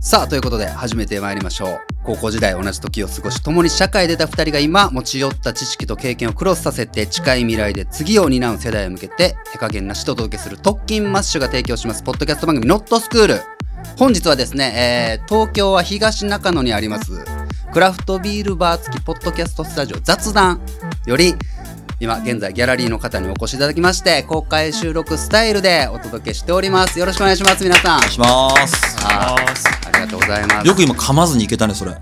さあということで始めてまいりましょう。高校時代同じ時を過ごし共に社会で出た2人が今持ち寄った知識と経験をクロスさせて近い未来で次を担う世代へ向けて手加減なしとお届けする特勤マッシュが提供します。ポッドキャスト番組「ノットスクール本日はですね、えー東京は東中野にありますクラフトビールバー付きポッドキャストスタジオ雑談より今現在ギャラリーの方にお越しいただきまして公開収録スタイルでお届けしておりますよろしくお願いします皆さんお願いします。あーありがとうございますよく今噛まずにいけたね、それ。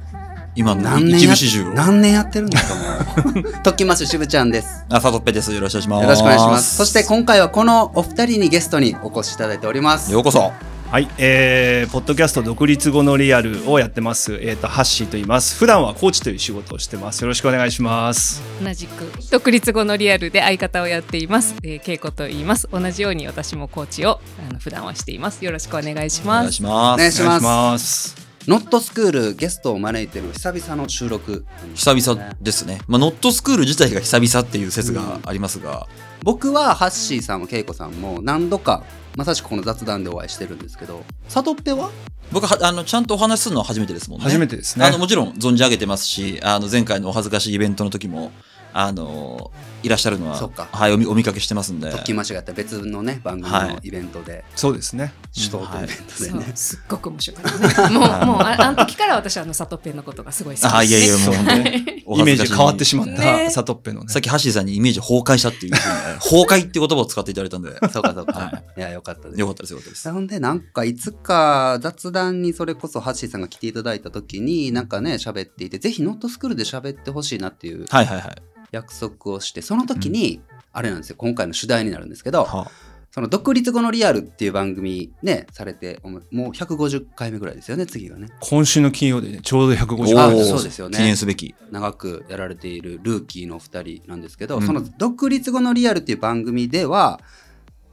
今の何年。何年やってるんですかもう特訓マッシュしぶちゃんですあ、さとっぺです。よろしくお願いします。よろしくお願いしますそして今回はこのお二人にゲストにお越しいただいておりますようこそ。はい、えー、ポッドキャスト独立後のリアルをやってます、えー、とハッシーと言います。普段はコーチという仕事をしてます。よろしくお願いします。同じく独立後のリアルで相方をやっています、えー、恵子と言います。同じように私もコーチをあの普段はしています。よろしくお願いしお願いますします。お願いします。お願いします。ノットスクールゲストを招いてる久々の収録。久々ですね。まあ、ノットスクール自体が久々っていう説がありますが、僕はハッシーさんも恵子さんも何度かまさしくこの雑談でお会いしてるんですけどサトッペは？僕はあのちゃんとお話しするのは初めてですもんね。初めてですねあのもちろん存じ上げてますし、あの前回のお恥ずかしいイベントの時も、あのいらっしゃるのはそっか。はいお見お見かけしてますんで。特訓マッシュがやった別のね番組のイベントで。そうですね。首都とイベントでそう。ね、すっごく面白かったねもう もうああの時から私はあのサトペンのことがすごい好きです。あいやいや もう本当に。おイメージ変わってしまっねたサトッペのね。さっきハッシーさんにイメージ崩壊したっていう崩壊って言葉を使っていただいたんで、そうかそうか、、はい。やよかったですよかったですよかったです。ほんでなんかいつか雑談にそれこそハッシーさんが来ていただいた時になんかね喋っていてぜひノットスクールで喋ってほしいなっていうはいはいはい。約束をしてその時に、あれなんですよ。今回の主題になるんですけどはその独立後のリアルっていう番組ねされてもう150回目ぐらいですよね次がね。今週の金曜でねちょうど150あおーそうですよね。記念すべき。長くやられているルーキーの2人なんですけど、うん。その独立後のリアルっていう番組では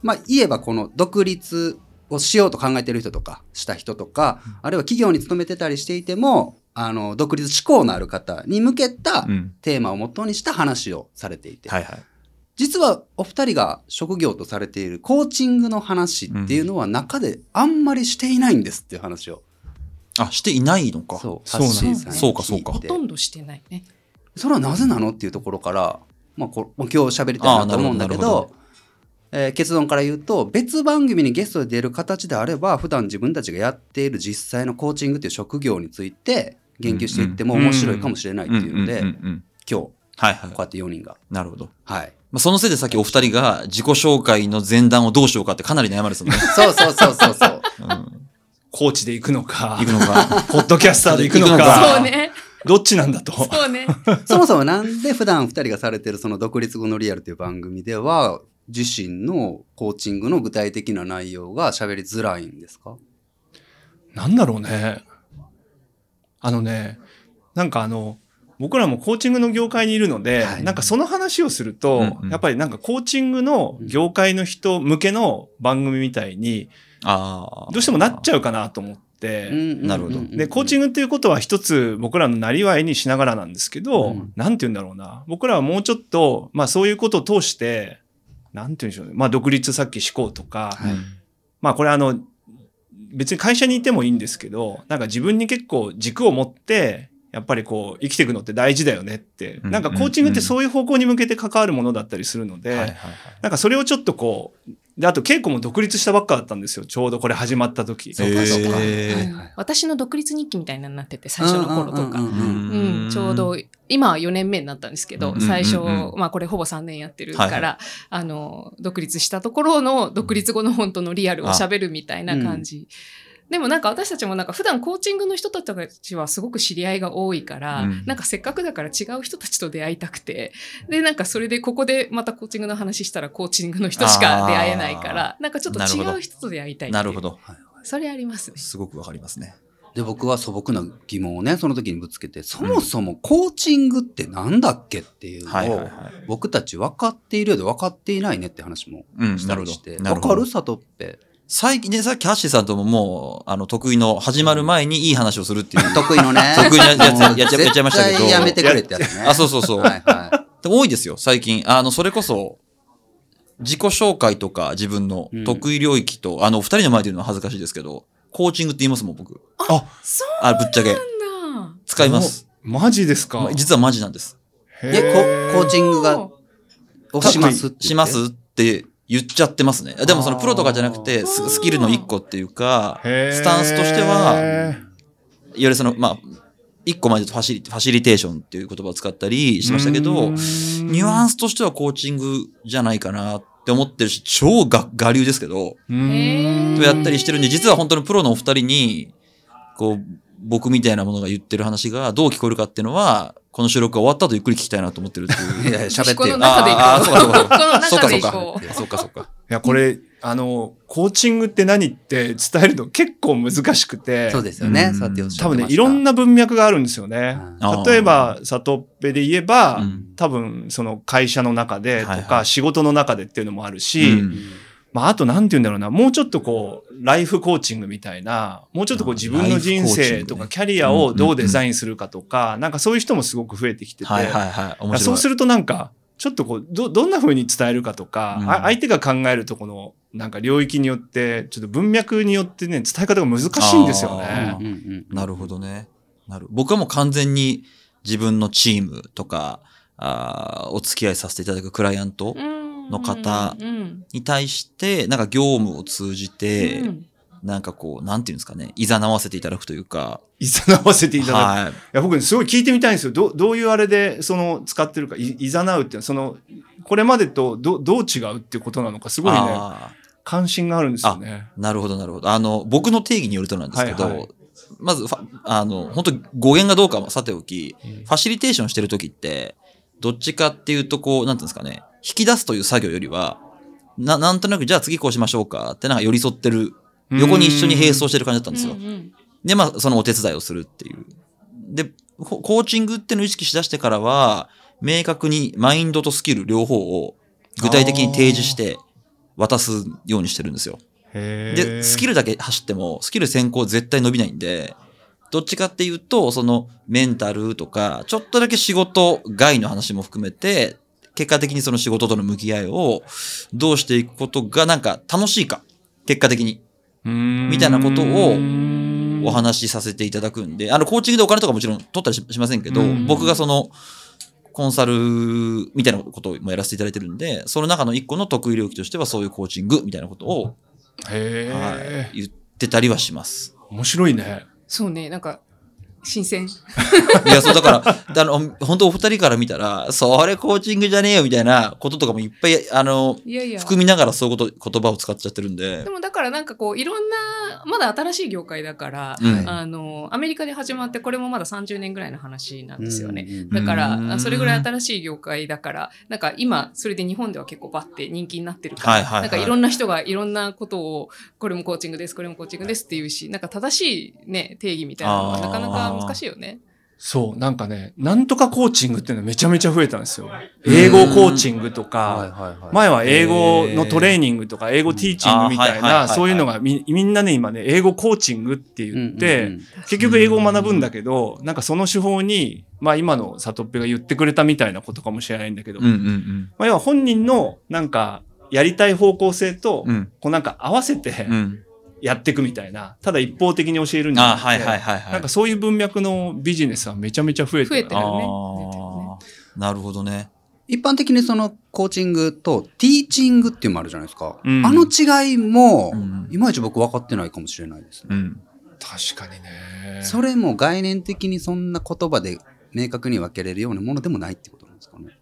まあ言えばこの独立をしようと考えてる人とかした人とか、あるいは企業に勤めてたりしていてもあの独立志向のある方に向けたうん。テーマをもとにした話をされていて、はいはい。実はお二人が職業とされているコーチングの話っていうのは中であんまりしていないんですっていう話を、あ、していないのか。そうそうそうかそうかほとんどしてないねそれはなぜなのっていうところから、まあ、こまあ今日喋りたいなと思うんだけどえー結論から言うと別番組にゲストで出る形であれば普段自分たちがやっている実際のコーチングっていう職業について言及していっても面白いかもしれないっていうので、今日はいはいこう。やって4人がなるほど。はいまあ、そのせいでさっきお二人が自己紹介の前段をどうしようかってかなり悩まれてたのね。そうそうそうそうそう うん。コーチで行くのか行くのか。ポッドキャスターで行くの行くのかかそうねどっちなんだとそうね そもそもなんで普段2人がされてるその独立後のリアルっていう番組では自身のコーチングの具体的な内容が喋りづらいんですか？なんだろうね。あのね、なんかあの、僕らもコーチングの業界にいるので、はいなんかその話をすると、うんうんやっぱりなんかコーチングの業界の人向けの番組みたいに。どうしてもなっちゃうかなと思って、なるほどで、コーチンググっていうことは一つ僕らのなりわいにしながらなんですけど、うんなんて言うんだろうな。僕らはもうちょっと、まあそういうことを通して、なんて言うんでしょうね。まあ独立さっき思考とか、はいまあこれあの、別に会社にいてもいいんですけど、なんか自分に結構軸を持って、やっぱりこう生きていくのって大事だよねって、うんなんかコーチングってそういう方向に向けて関わるものだったりするので。なんかそれをちょっとこう、で、あと稽古も独立したばっかだったんですよ。ちょうどこれ始まった時。そうかそうか。私の独立日記みたいになってて最初の頃とか。うんうんうんうん、ちょうど、今は4年目になったんですけど、うん最初、うんうん。うんまあこれほぼ3年やってるから、あの、独立したところの独立後の本当のリアルを喋るみたいな感じ。でもなんか私たちもなんか普段コーチングの人たちはすごく知り合いが多いから、うんなんかせっかくだから違う人たちと出会いたくて、で、なんかそれでここでまたコーチングの話したらコーチングの人しか出会えないから、なんかちょっと違う人と出会いたいなるほ。ど。それありますね。すごくわかりますね。で僕は素朴な疑問をねその時にぶつけてそもそもコーチングってなんだっけっていうのをはいはいはい。僕たち分かっているようで分かっていないねって話もうん、したりしてど。なるほど分かる？って最近ね、さっきハッシーさんとももう、あの、得意の始まる前にいい話をするっていう。得意のね 得意なやつやっちゃやっちゃいましたけどやめてくれってやつねあ、そうそうそう。はいはでも多いですよ、最近。あの、それこそ、自己紹介とか自分のうん得意領域と、あの、二人の前で言うのは恥ずかしいですけど、コーチングって言いますもん、僕。あ、そあ、ぶっちゃけ。うなんだ。使います。マジですか？ま実はマジなんです。へえ、ココーチングが、をしますしますって言っちゃってますね。でもそのプロとかじゃなくて、ススキルの一個っていうか、スタンスとしては、いわゆるその、まあ、一個前でファシリファシリテーションっていう言葉を使ったりしましたけど、ニュアンスとしてはコーチングじゃないかなって思ってるし、超が我流ですけど、とやったりしてるんで、実は本当のプロのお二人に、こう、僕みたいなものが言ってる話がどう聞こえるかっていうのは、この収録が終わった後ゆっくり聞きたいなと思ってるっていう。いやいや、喋ってこのよ。中でいこう。そうかそうかそうかそうかでいこう。。そうかそうか。いや、これ、あの、コーチングって何って伝えるの結構難しくて。そうですよね。うんそうやっておっしゃ多分ね、いろんな文脈があるんですよね。例えば、里っぺで言えば、うん多分、その会社の中でとか、はいはい仕事の中でっていうのもあるし、うんまあ、あとなんて言うんだろうな、もうちょっとこう、ライフコーチングみたいな、もうちょっとこうあ自分の人生とかキャリアをどうデザインするかとか、なんかそういう人もすごく増えてきてて、はいはいはい。面白い。そうするとなんか、ちょっとこう、ど、どんな風に伝えるかとか、うんあ相手が考えるとこの、なんか領域によって、ちょっと文脈によってね、伝え方が難しいんですよあね。うんうんうんなるほどね。なる。僕はもう完全に自分のチームとか、あーお付き合いさせていただくクライアントの方うんに対して、なんか業務を通じて、うんなんかこう、なんていうんですかね、いざなわせていただくというか、いざなわせていただく。い、はい。や、僕ね、すごい聞いてみたいんですよ。ど、どういうあれで、その、使ってるか、い、いざなうっていうのは、その、これまでとど、どう違うっていうことなのか、すごいね、あ関心があるんですよね。ーなるほど、なるほど。あの、僕の定義によるとなんですけど、はいはいまずあの、本当語源がどうかはさておき、うんファシリテーションしてる時って、どっちかっていうと、こう、なんていうんですかね、引き出すという作業よりは、な、なんとなく、じゃあ次こうしましょうかってなんか寄り添ってる、横に一緒に並走してる感じだったんですよう。んで、まあ、そのお手伝いをするっていう。で、ココーチングっていうのを意識しだしてからは、明確にマインドとスキル両方を具体的に提示して渡すようにしてるんですよ。へで、スキルだけ走っても、スキル先行絶対伸びないんで、どっちかっていうと、そのメンタルとか、ちょっとだけ仕事外の話も含めて、結果的にその仕事との向き合いをどうしていくことがなんか楽しいか、結果的にみみたいなことをおお話しさせていただくんで、あの、コーチングでお金とかもちろん取ったりししませんけどうん、僕がその、コンサルみたいなこともやらせていただいてるんで、その中の一個の得意領域としてはそういうコーチングみたいなことを、へはえ、い、言ってたりはします。面白いね。そうね、なんか、新鮮。いや、そうだから、あの、本当お二人から見たら、それコーチングじゃねえよみたいなこととかもいっぱい、あの、いやいや。含みながらそういうこと、言葉を使っちゃってるんでで。もだからなんかこういろんなまだ新しい業界だから、うんあのアメリカで始まってこれもまだ30年ぐらいの話なんですよね。うんだからうんあそれぐらい新しい業界だからなんか今それで日本では結構バッて人気になってるから、はいはいはいなんかいろんな人がいろんなことをこれもコーチングですこれもコーチングですっていうしなんか正しい、ね、定義みたいなのはなかなか難しいよね。そう、なんかね、なんとかコーチングっていうのがめちゃめちゃ増えたんですよ。英語コーチングとはいか。前は英語のトレーニングとか、英語ティーチングみたいな、そういうのがみみんなね、今ね、英語コーチングって言って、結局英語を学ぶんだけど、なんかその手法に、まあ今の里っぺが言ってくれたみたいなことかもしれないんだけど、まあ要は本人のなんかやりたい方向性と。こうなんか合わせてうん。やっていくみたいな、ただ一方的に教えるんじゃなくて、あはいはいはいはい。なんかそういう文脈のビジネスはめちゃめちゃ増えてる。増えてるよねなるほどね。一般的にそのコーチングとティーチングっていうのもあるじゃないですか。うんあの違いもうん、いまいち僕分かってないかもしれないですね。うん。確かにね。それも概念的にそんな言葉で明確に分けれるようなものでもないってことなんですかね。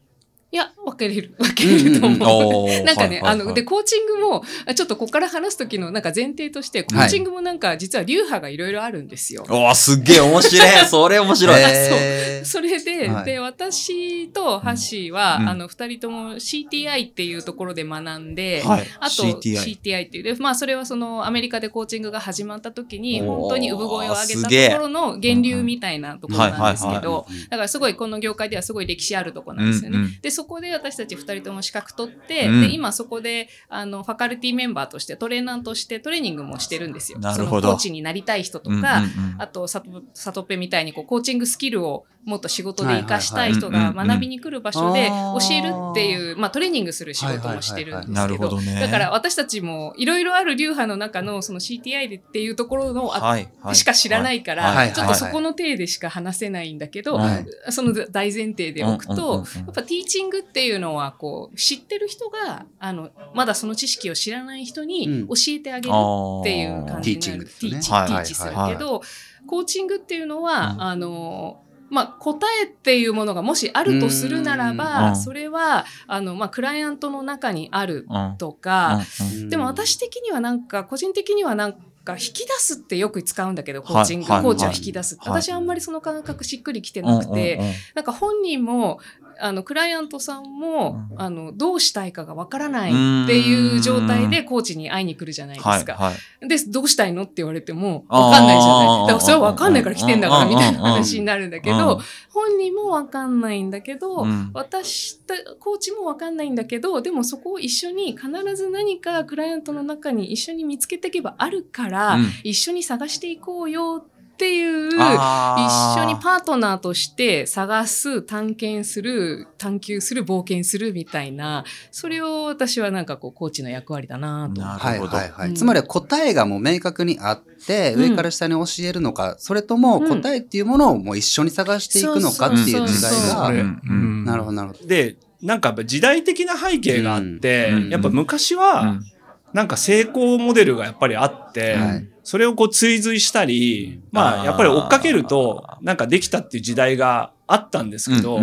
いや分けれる分けれると思う。おー なんかね、はいはいはいあの、で、コーチングも、あちょっとここから話す時のなんか前提として、コーチングもなんか実は流派がいろいろあるんですよ。おーすっげえ面白い。それ面白い。へーそれで、はいで、私とハッシーは、うんあの、二人とも CTI っていうところで学んで、はい。あと CTI。CTI っていうで、まあそれはそのアメリカでコーチングが始まった時に本当に産声を上げたところの源流みたいなところなんですけうんうんはいはいど、だからすごいこの業界ではすごい歴史あるところなんですよね。うんうんで、そそこで私たち2人とも資格取って、うん。で今そこであのファカルティメンバーとしてトレーナーとしてトレーニングもしてるんですよ。なるほど。コーチになりたい人とか、うんうんうん。あと、さと、さとっぺみたいに、こう、コーチングスキルをもっと仕事で活かしたい人はいはいはいが学びに来る場所で教えるっていう、まあ、トレーニングする仕事もしてるんですなけど。だから私たちもいろいろある流派の中のその CTI でっていうところのあはいはい。しか知らないから、はい。ちょっとそこの体でしか話せないんだけど、はい。その大前提でおくと、やっぱティーチングっていうのはこう知ってる人があのまだその知識を知らない人に教えてあげるっていう感じですよね。ティーチはいティーチするけど、はいコーチングっていうのは、うん。あのまあ、答えっていうものがもしあるとするならうば、ん。それはあの、まあ、クライアントの中にあるうんとか、うん。でも私的にはなんか個人的にはなんか引き出すってよく使うんだけどコーチング、コーチは引き出す私あんまりその感覚しっくりきてなくて、うんうんうん。なんか本人もあのクライアントさんも、うん。あのどうしたいかがわからないっていう状態でコーチに会いに来るじゃないですか。はいはい。でどうしたいのって言われてもわかんないじゃない。だからそれはわかんないから来てんだからみたいな話になるんだけど、本人もわかんないんだけど、うん。私とコーチもわかんないんだけどでもそこを一緒に必ず何かクライアントの中に一緒に見つけていけばあるから、うん。一緒に探していこうよっていう一緒にパートナーとして探す探検する探求する冒険するみたいなそれを私はなんかこうコーチの役割だなと。なはいるほど。はいはい。うん。つまりは答えがもう明確にあって、うん上から下に教えるのか、それともうん答えっていうものをもう一緒に探していくのかっていう違いそうそうそう。がなるほどなるほど。で、なんかやっぱ時代的な背景があって、うん。やっぱ昔うはん、なんか成功モデルがやっぱりあって、はいそれをこう追随したり、まあやっぱり追っかけると、なんかできたっていう時代があったんですけど。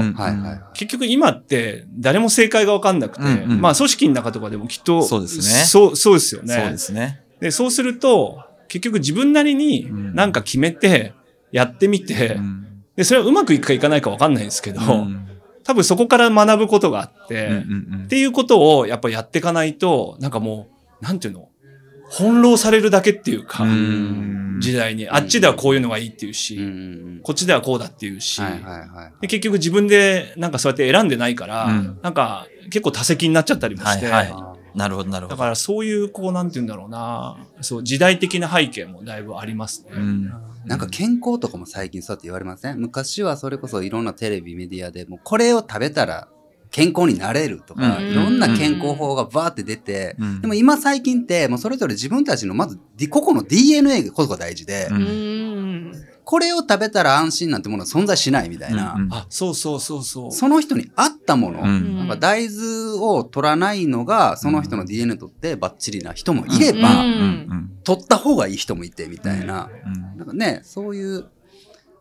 結局今って誰も正解がわかんなくて、うんうん。まあ組織の中とかでもきっと、そうですね。そう、そうですよね。そうですね。で、そうすると、結局自分なりにうん。なんか決めて、やってみて、うん。で、それはうまくいくかいかないかわかんないんですけど、うん。多分そこから学ぶことがあって、っていうことをやっぱやっていかないと、なんかもう、なんていうの？翻弄されるだけっていうか、うん。時代に。あっちではこういうのがいいっていうし、こっちではこうだっていうし、結局自分でなんかそうやって選んでないから、うん。なんか結構多責になっちゃったりもして、はいはい。あなるほど、なるほど。だからそういう、こう、なんて言うんだろうな、そう、時代的な背景もだいぶありますね。うん。なんか健康とかも最近そうやって言われません？昔はそれこそいろんなテレビメディアでもうこれを食べたら健康になれるとか、うん。いろんな健康法がバーって出て、うん。でも今最近ってもうそれぞれ自分たちのまず個々の DNA がこそが大事で、ううん。んこれを食べたら安心なんてものは存在しないみたいな、うんうん。あ、そうそうそうそう。その人に合ったもの、うん。なんか大豆を取らないのがその人の DNA とってバッチリな人もいれば、うん。うん。取った方がいい人もいてみたいな、うん。なんかねそういう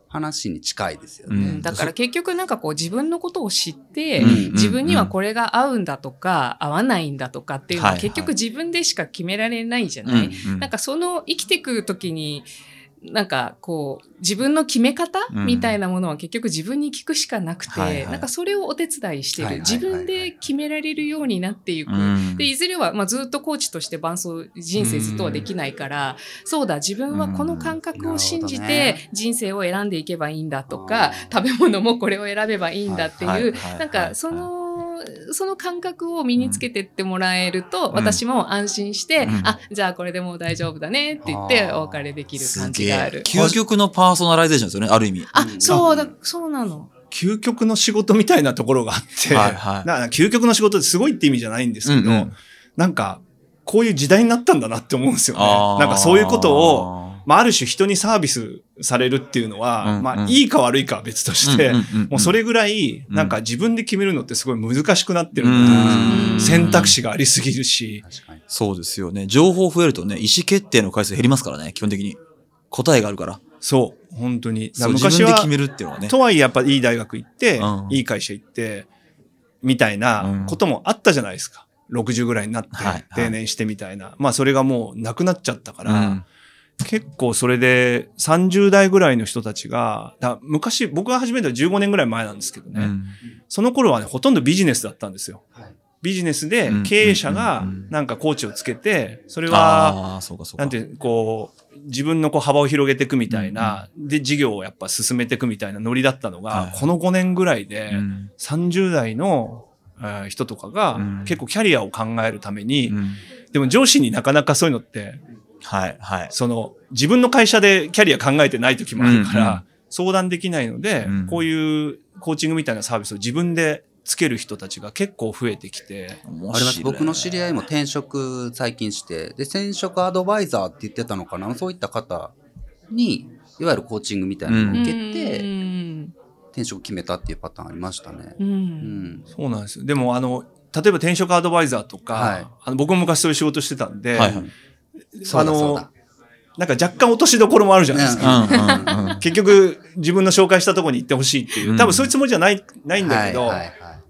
話に近いですよね。うん。だから結局なんかこう自分のことを知って、うん自分にはこれが合うんだとか合わないんだとかっていうのははい結局自分でしか決められないじゃない、うんうん。なんかその生きていく時になんかこう自分の決め方うん。みたいなものは結局自分に聞くしかなくて、はいはい。なんかそれをお手伝いしてる、はいはいはいはい。自分で決められるようになっていく。うん。でいずれは、まあ、ずっとコーチとして伴走人生ずっとはできないから、そうだ自分はこの感覚を信じて人生を選んでいけばいいんだとあかー食べ物もこれを選べばいいんだっていう、はいはいはい。なんかその。その感覚を身につけてってもらえると、うん。私も安心して、うん。あじゃあこれでもう大丈夫だねって言ってお別れできるす感じがある。究極のパーソナライゼーションですよね、ある意味。あうん。そうだ。そうなの。究極の仕事みたいなところがあって、はいはい。だから究極の仕事ってすごいって意味じゃないんですけど、うんうん。なんか、こういう時代になったんだなって思うんですよね。なんかそういうことを、まあ、ある種人にサービスされるっていうのは、うんうんまあ、いいか悪いかは別として、んんんんもうそれぐらい、うんなんか自分で決めるのってすごい難しくなってる選択肢がありすぎるし、確かにそうですよね。情報増えるとね、意思決定の回数減りますからね、基本的に。答えがあるから。そう、本当に。昔は自分で決、めるっていうのはね。とはいえやっぱいい大学行って、うんいい会社行って、みたいなこともあったじゃないですか。60ぐらいになってはいはい定年してみたいな。まあそれがもうなくなっちゃったから、うん結構それで30代ぐらいの人たちが、だ昔僕が始めたのは15年ぐらい前なんですけどね、うん。その頃はね、ほとんどビジネスだったんですよ。はい。ビジネスでうん。経営者がうんうんなんかコーチをつけて、それは、ああ、そうかそうか。なんていう、こう、自分のこう幅を広げていくみたいな、で、事業をやっぱ進めていくみたいなノリだったのが、はい。この5年ぐらいで、うん。30代のえー人とかが、うん。結構キャリアを考えるために、うん。でも上司になかなかそういうのって、はい、はい。その自分の会社でキャリア考えてない時もあるから、うんうん。相談できないので、うん。こういうコーチングみたいなサービスを自分でつける人たちが結構増えてきて、僕の知り合いも転職最近してで転職アドバイザーって言ってたのかな？そういった方にいわゆるコーチングみたいなのを受けて、うん転職決めたっていうパターンありましたね。ううんん、そうなんですよ。でも、あの、例えば転職アドバイザーとか、はい。あの僕も昔そういう仕事してたんで、はいはい。そうだそうだ。なんか若干落としどころもあるじゃないですうか。結局、自分の紹介したところに行ってほしいっていうう。ん多分そういうつもりじゃない、ないんだけど、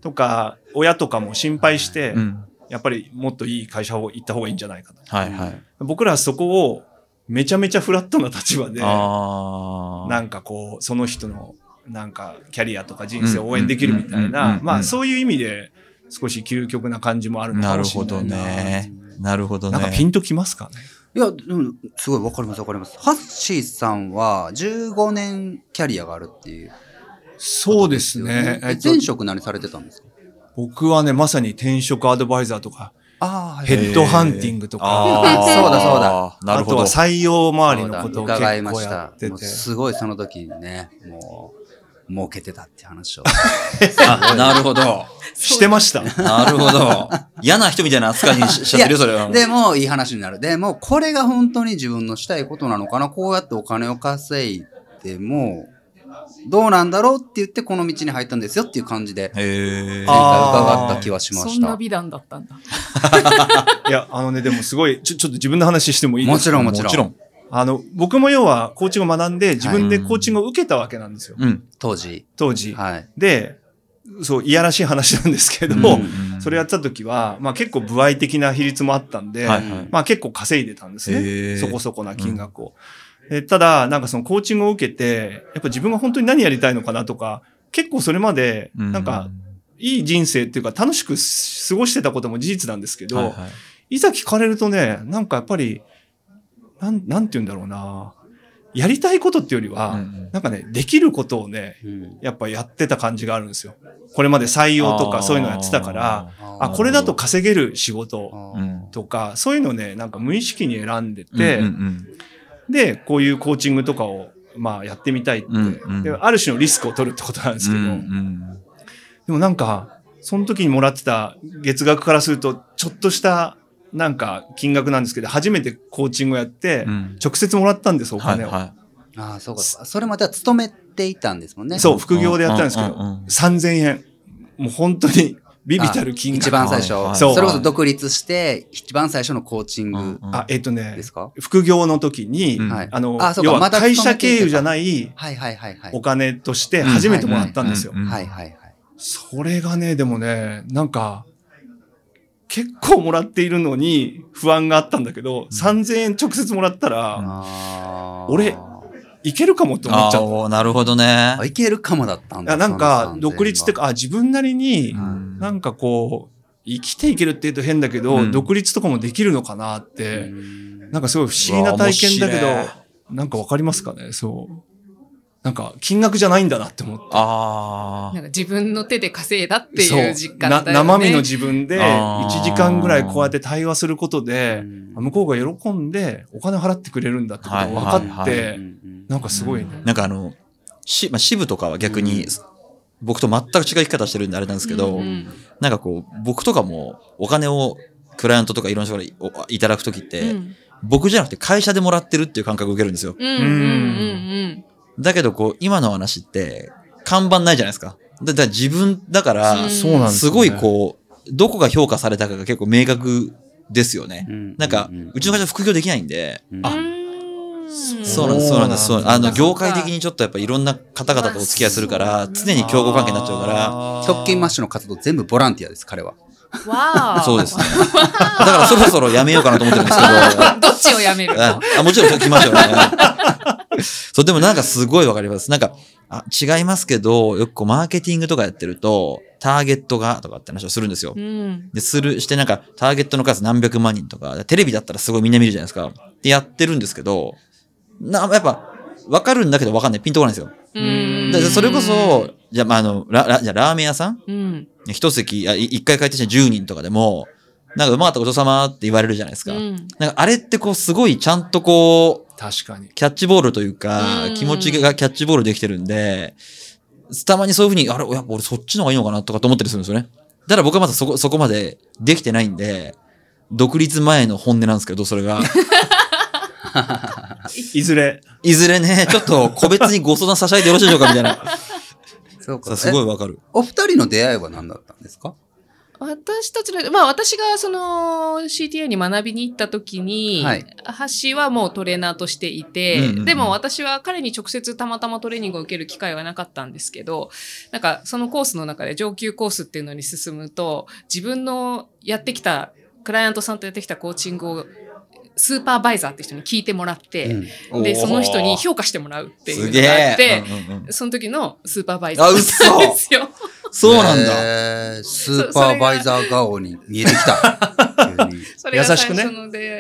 とか、親とかも心配して、うんやっぱりもっといい会社を行った方がいいんじゃないかと。はいはい。僕らはそこをめちゃめちゃフラットな立場で、ああ。なんかこう、その人の、なんか、キャリアとか人生を応援できるみたいなう、んまあそういう意味で、少し究極な感じもあるのかもしれなるほどないな。ね。なるほどね。なんかピンときますかね？いや、でも、すごいわかりますわかります。ハッシーさんは15年キャリアがあるっていう。そうですね。前職何されてたんですか？僕はね、まさに転職アドバイザーとか、ああ、ヘッドハンティングとか、そうだそうだ。なるほどあとは。採用周りのことを結伺いま構やしたって。て。すごいその時にね、もう、儲けてたって話を。あなるほど。してました。なるほど。嫌な人みたいな扱いにししちゃってるよ、それは。でも、いい話になる。でも、これが本当に自分のしたいことなのかなこうやってお金を稼いでも、どうなんだろうって言ってこの道に入ったんですよっていう感じで。前回あ伺った気はしまそした。んな美談だったんだ。いや、あのね、でもすごい、ちょ、ちょっと自分の話してもいいですか？もちろんもちろんもちろん。あの、僕も要はコーチングを学んで、自分でコーチングを受けたわけなんですよ。うん。当時。当時。はい。で、そう、いやらしい話なんですけど、うん それやってた時は、まあ結構歩合的な比率もあったんで、はいはい。まあ結構稼いでたんですへね。ーそこそこな金額を。えただ、なんかそのコーチングを受けて、やっぱ自分が本当に何やりたいのかなとか、結構それまで、うなんか、、いい人生っていうか楽しく過ごしてたことも事実なんですけど、はいはいいざ聞かれるとね、なんかやっぱり、なん、なんて言うんだろうな。やりたいことっていうよりは、うんうん。なんかね、できることをね、うん。やっぱやってた感じがあるんですよ。これまで採用とかそういうのやってたから、あ、これだと稼げる仕事とか、そういうのね、なんか無意識に選んでて、うんうんで、こういうコーチングとかを、まあやってみたいって、うんうん。で、ある種のリスクを取るってことなんですうんけど、うん。でもなんか、その時にもらってた月額からすると、ちょっとした、なんか金額なんですけど、初めてコーチングをやって、うん直接もらったんです、お金を。はいはああ、そうか。それまでは勤めていたんですもんね。そう、副業でやったんですけど、うんうんうん3000円。もう本当にビビたる金額。一番最初。そうそれこそ独立して、一番最初のコーチングあ、えっ、とねで、すか、副業の時に。あの、要はまだ会社経由じゃないはいはいはいはい。お金として初めてもらったんですよ。はいはいはい。それがね、でもね、なんか、結構もらっているのに不安があったんだけど、3000円直接もらったら、俺いけるかもって思っちゃっああ、なるほどねあ、。いけるかもだったんた。だ。なんか、独立ってか、か、あ、自分なりに、んなんかこう、生きていけるって言うと変だけど、うん独立とかもできるのかなって、うんなんかすごい不思議な体験だけどなんかわかりますかね？そう。なんか、金額じゃないんだなって思って。あなんか自分の手で稼いだっていう実感だよね。な生身の自分であー。1時間ぐらいこうやって対話することで、うん。向こうが喜んでお金払ってくれるんだってことが分かって、うん。うんなんかすごいね。なんかあの、し、まあ、支部とかは逆に、僕と全く違う生き方してるんであれなんですけど、うんうん。なんかこう、僕とかもお金をクライアントとかいろんな人からおいただくときって、うん。僕じゃなくて会社でもらってるっていう感覚を受けるんですよ。うんうんうんだけどこう、今の話って、看板ないじゃないですか。だだから自分だから、うんそうなんですすごいこう、どこが評価されたかが結構明確ですよね。うんなんかうん、うちの会社副業できないんで、うんあうん。そうなんです、そうなんです。そうあの、業界的にちょっとやっぱいろんな方々とお付き合いするから、常に競合関係になっちゃうから、ら特勤マッシュの活動全部ボランティアです、彼は。わあ。そうです。だからそろそろやめようかなと思ってるんですけど、どっちをやめるの？ああもちろん来ましょうね。そう、でもなんかすごいわかります。なんか、あ、違いますけど、よくこうマーケティングとかやってると、ターゲットがとかって話をするんですよ。うん。で、する、してなんか、ターゲットの数何百万人とか、テレビだったらすごいみんな見るじゃないですか。で、やってるんですけど、な、やっぱ、わかるんだけどわかんない。ピンとこないんですよ。うんでそれこそ、じゃあ、まあ、あの、ラ、ラ、じゃあラーメン屋さん？うん。一席、あい一回帰ってきて10人とかでも、なんかうまかったごちそうさまって言われるじゃないですか。うんなんかあれってこうすごいちゃんとこう、確かに。キャッチボールというかう、ん気持ちがキャッチボールできてるんで、たまにそういうふうに、あれ、やっぱ俺そっちの方がいいのかなとかと思ったりするんですよね。だから僕はまだそこ、そこまでできてないんで、独立前の本音なんですけど、それが。いずれ。いずれね、ちょっと個別にご相談差し上げてよろしいでしょうかみたいな。そうか。さすごいえわかる。お二人の出会いは何だったんですか？私たちの、まあ私がその CTA に学びに行った時に、はい。橋はもうトレーナーとしていて、うんうんうん。でも私は彼に直接たまたまトレーニングを受ける機会はなかったんですけど、なんかそのコースの中で上級コースっていうのに進むと、自分のやってきた、クライアントさんとやってきたコーチングをスーパーバイザーって人に聞いてもらって、うんで、その人に評価してもらうっていうのすげえがあって、うんうんうんその時のスーパーバイザーあだんですよ。そうなんだ。だ。スーパーバイザー顔に見えてきた。優しくね？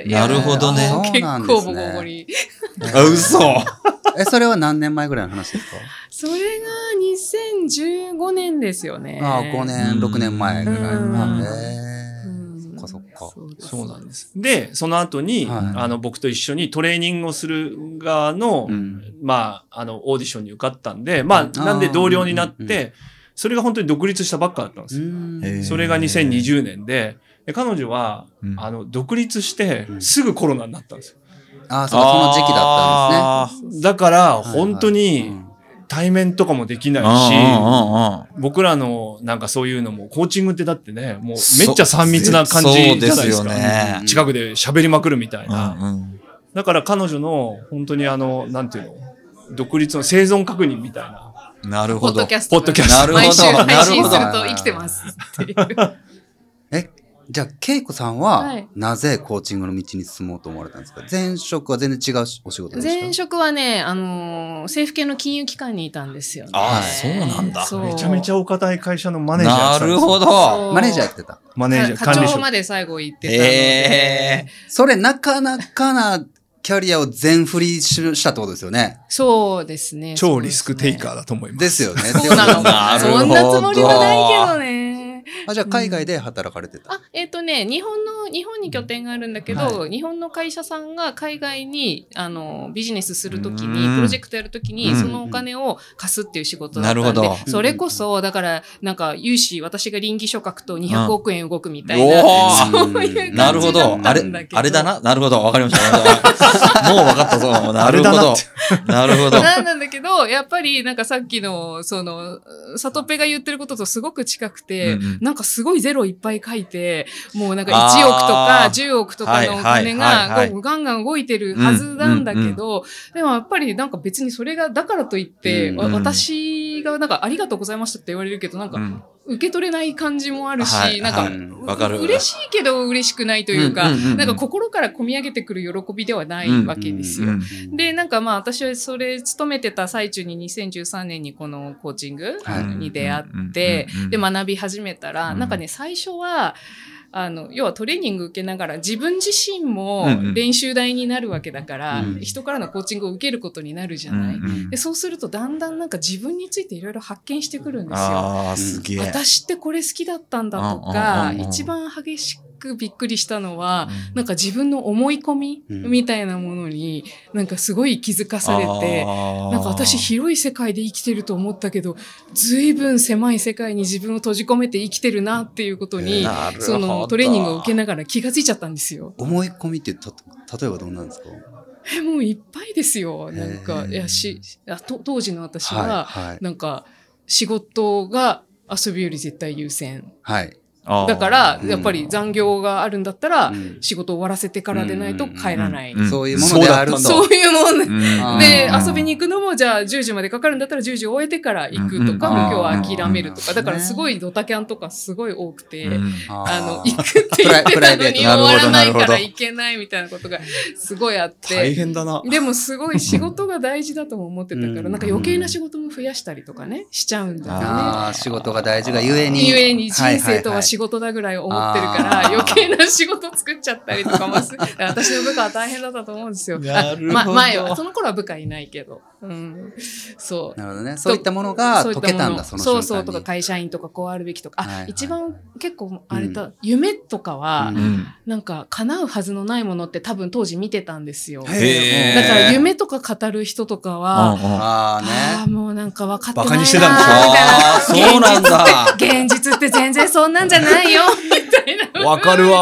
なるほどね結構ボコボコに。あ、嘘。え、それは何年前ぐらいの話ですか？それが2015年ですよね。ああ、5年、うん6年前ぐらい。うんあへえうんそうなんです。で、その後に、はい。あの、僕と一緒にトレーニングをする側の、うん。まあ、あの、オーディションに受かったんで、まあ、なんで同僚になって、それが本当に独立したばっかだったんですよ。それが2020年で、で彼女は、うん。あの、独立してう、ん。すぐコロナになったんですよ。ああ、その時期だったんですね。だから、はい本当に対面とかもできないし、あ僕らのなんかそういうのも、コーチングってだってね、もうめっちゃ3密な感じじゃないですか。すよね近くで喋りまくるみたいな。うんうんだから彼女の本当にあの、なんていうの、独立の生存確認みたいな。ポなるほど。ッドキャストがポッドキャストなるほど毎週配信なるほどすると生きてますっていう。え、じゃあ、恵子さんは、はいなぜコーチングの道に進もうと思われたんですか？前職は全然違うお仕事でした前職はね、あのー政府系の金融機関にいたんですよね。ああ、そうなんだ。そうめちゃめちゃお堅い会社のマネージャーやってたんですよなるほど。マネージャーやってた。マネージャー、課管理職。長まで最後行ってたのえで。えそれ、なかなかなキャリアを全振りししたってことですよね。そうですね。超リスクテイカー。ーだと思います。ですよね。そうなの。そんなつもりはないけどね。あ、じゃあ、海外で働かれてた。あ、えっ、とね、日本の、日本に拠点があるんだけど、は日本の会社さんが海外に、あの、ビジネスするときうんに、プロジェクトやるときに、うんそのお金を貸すっていう仕事だったんで、なるほどそれこそ、だから、なんか、融資、私が倫理書書くと200億円動くみたいうんな、おーそういうなるほ感じだっ。どあれ。あれだな？なるほど。わかりました。もうわかったぞ。なるほどなるほど。なんなんだけど、やっぱりなんかさっきの、その、サトペが言ってることとすごく近くて、うんうんなんかすごいゼロいっぱい書いて、もうなんか1億とかあー10億とかのお金がガンガン動いてるはずなんだけど、でもやっぱりなんか別にそれが、だからといって、私がなんかありがとうございましたって言われるけど、なんかうん受け取れない感じもあるし、はいなんか、はいかる。嬉しいけど嬉しくないというか、うんうんうんうん。なんか心から込み上げてくる喜びではないわけですよ。うんうんで、なんかまあ私はそれ勤めてた最中に2013年にこのコーチングはい。に出会って、で学び始めたら、うん。なんかね、最初は、あの、要はトレーニング受けながら自分自身もうんうん練習台になるわけだから、うん人からのコーチングを受けることになるじゃない。うんでそうするとだんだんなんか自分についていろいろ発見してくるんですよ。すげえ。私ってこれ好きだったんだとうんかうんうんうん一番激しくびっくりしたのは、なんか自分の思い込みうんみたいなものになんかすごい気づかされて、なんか私広い世界で生きてると思ったけど、ずいぶん狭い世界に自分を閉じ込めて生きてるなっていうことに、そのトレーニングを受けながら気がついちゃったんですよ。思い込みってた、例えばどんなんですか？え、もういっぱいですよ。なんか、いやし、当時の私は、はい。はい。なんか仕事が遊びより絶対優先。はい。だから、うん。やっぱり残業があるんだったら、うん。仕事を終わらせてからでないと帰らない。そういうものであると。そういうもんね。うん。あー。で、うん遊びに行くのも、じゃあ10時までかかるんだったら10時終えてから行くとか、今日は諦めるとか、うん。だからすごいドタキャンとかすごい多くて、うん。あの、ー。行くって言ってたのに終わらないから行けないみたいなことがすごいあっ大て。変だな。でもすごい仕事が大事だとも思ってたから、うん。なんか余計な仕事も増やしたりとかね、しちゃうんだよね。ああ、仕事が大事がゆえに。ゆえに人生とは仕事だぐらい思ってるから、余計な仕事作っちゃったりとかも 私の部下は大変だったと思うんですよ。なるほどあま、前は、その頃は部下いないけど。うん。そう。なるほどね。そういったものが解けたんだ、その。そうそうとか会社員とかこうあるべきとか。あ、はいはい一番結構あれだ、夢とかは、うんうん。なんか叶うはずのないものって多分当時見てたんですよ。だから夢とか語る人とかは、うんうんあああね。あ、もうなんか分かってないなバカにしてたんでしょあーそうなんだ。現実って全然そんなんじゃないよみたいな。わかるわ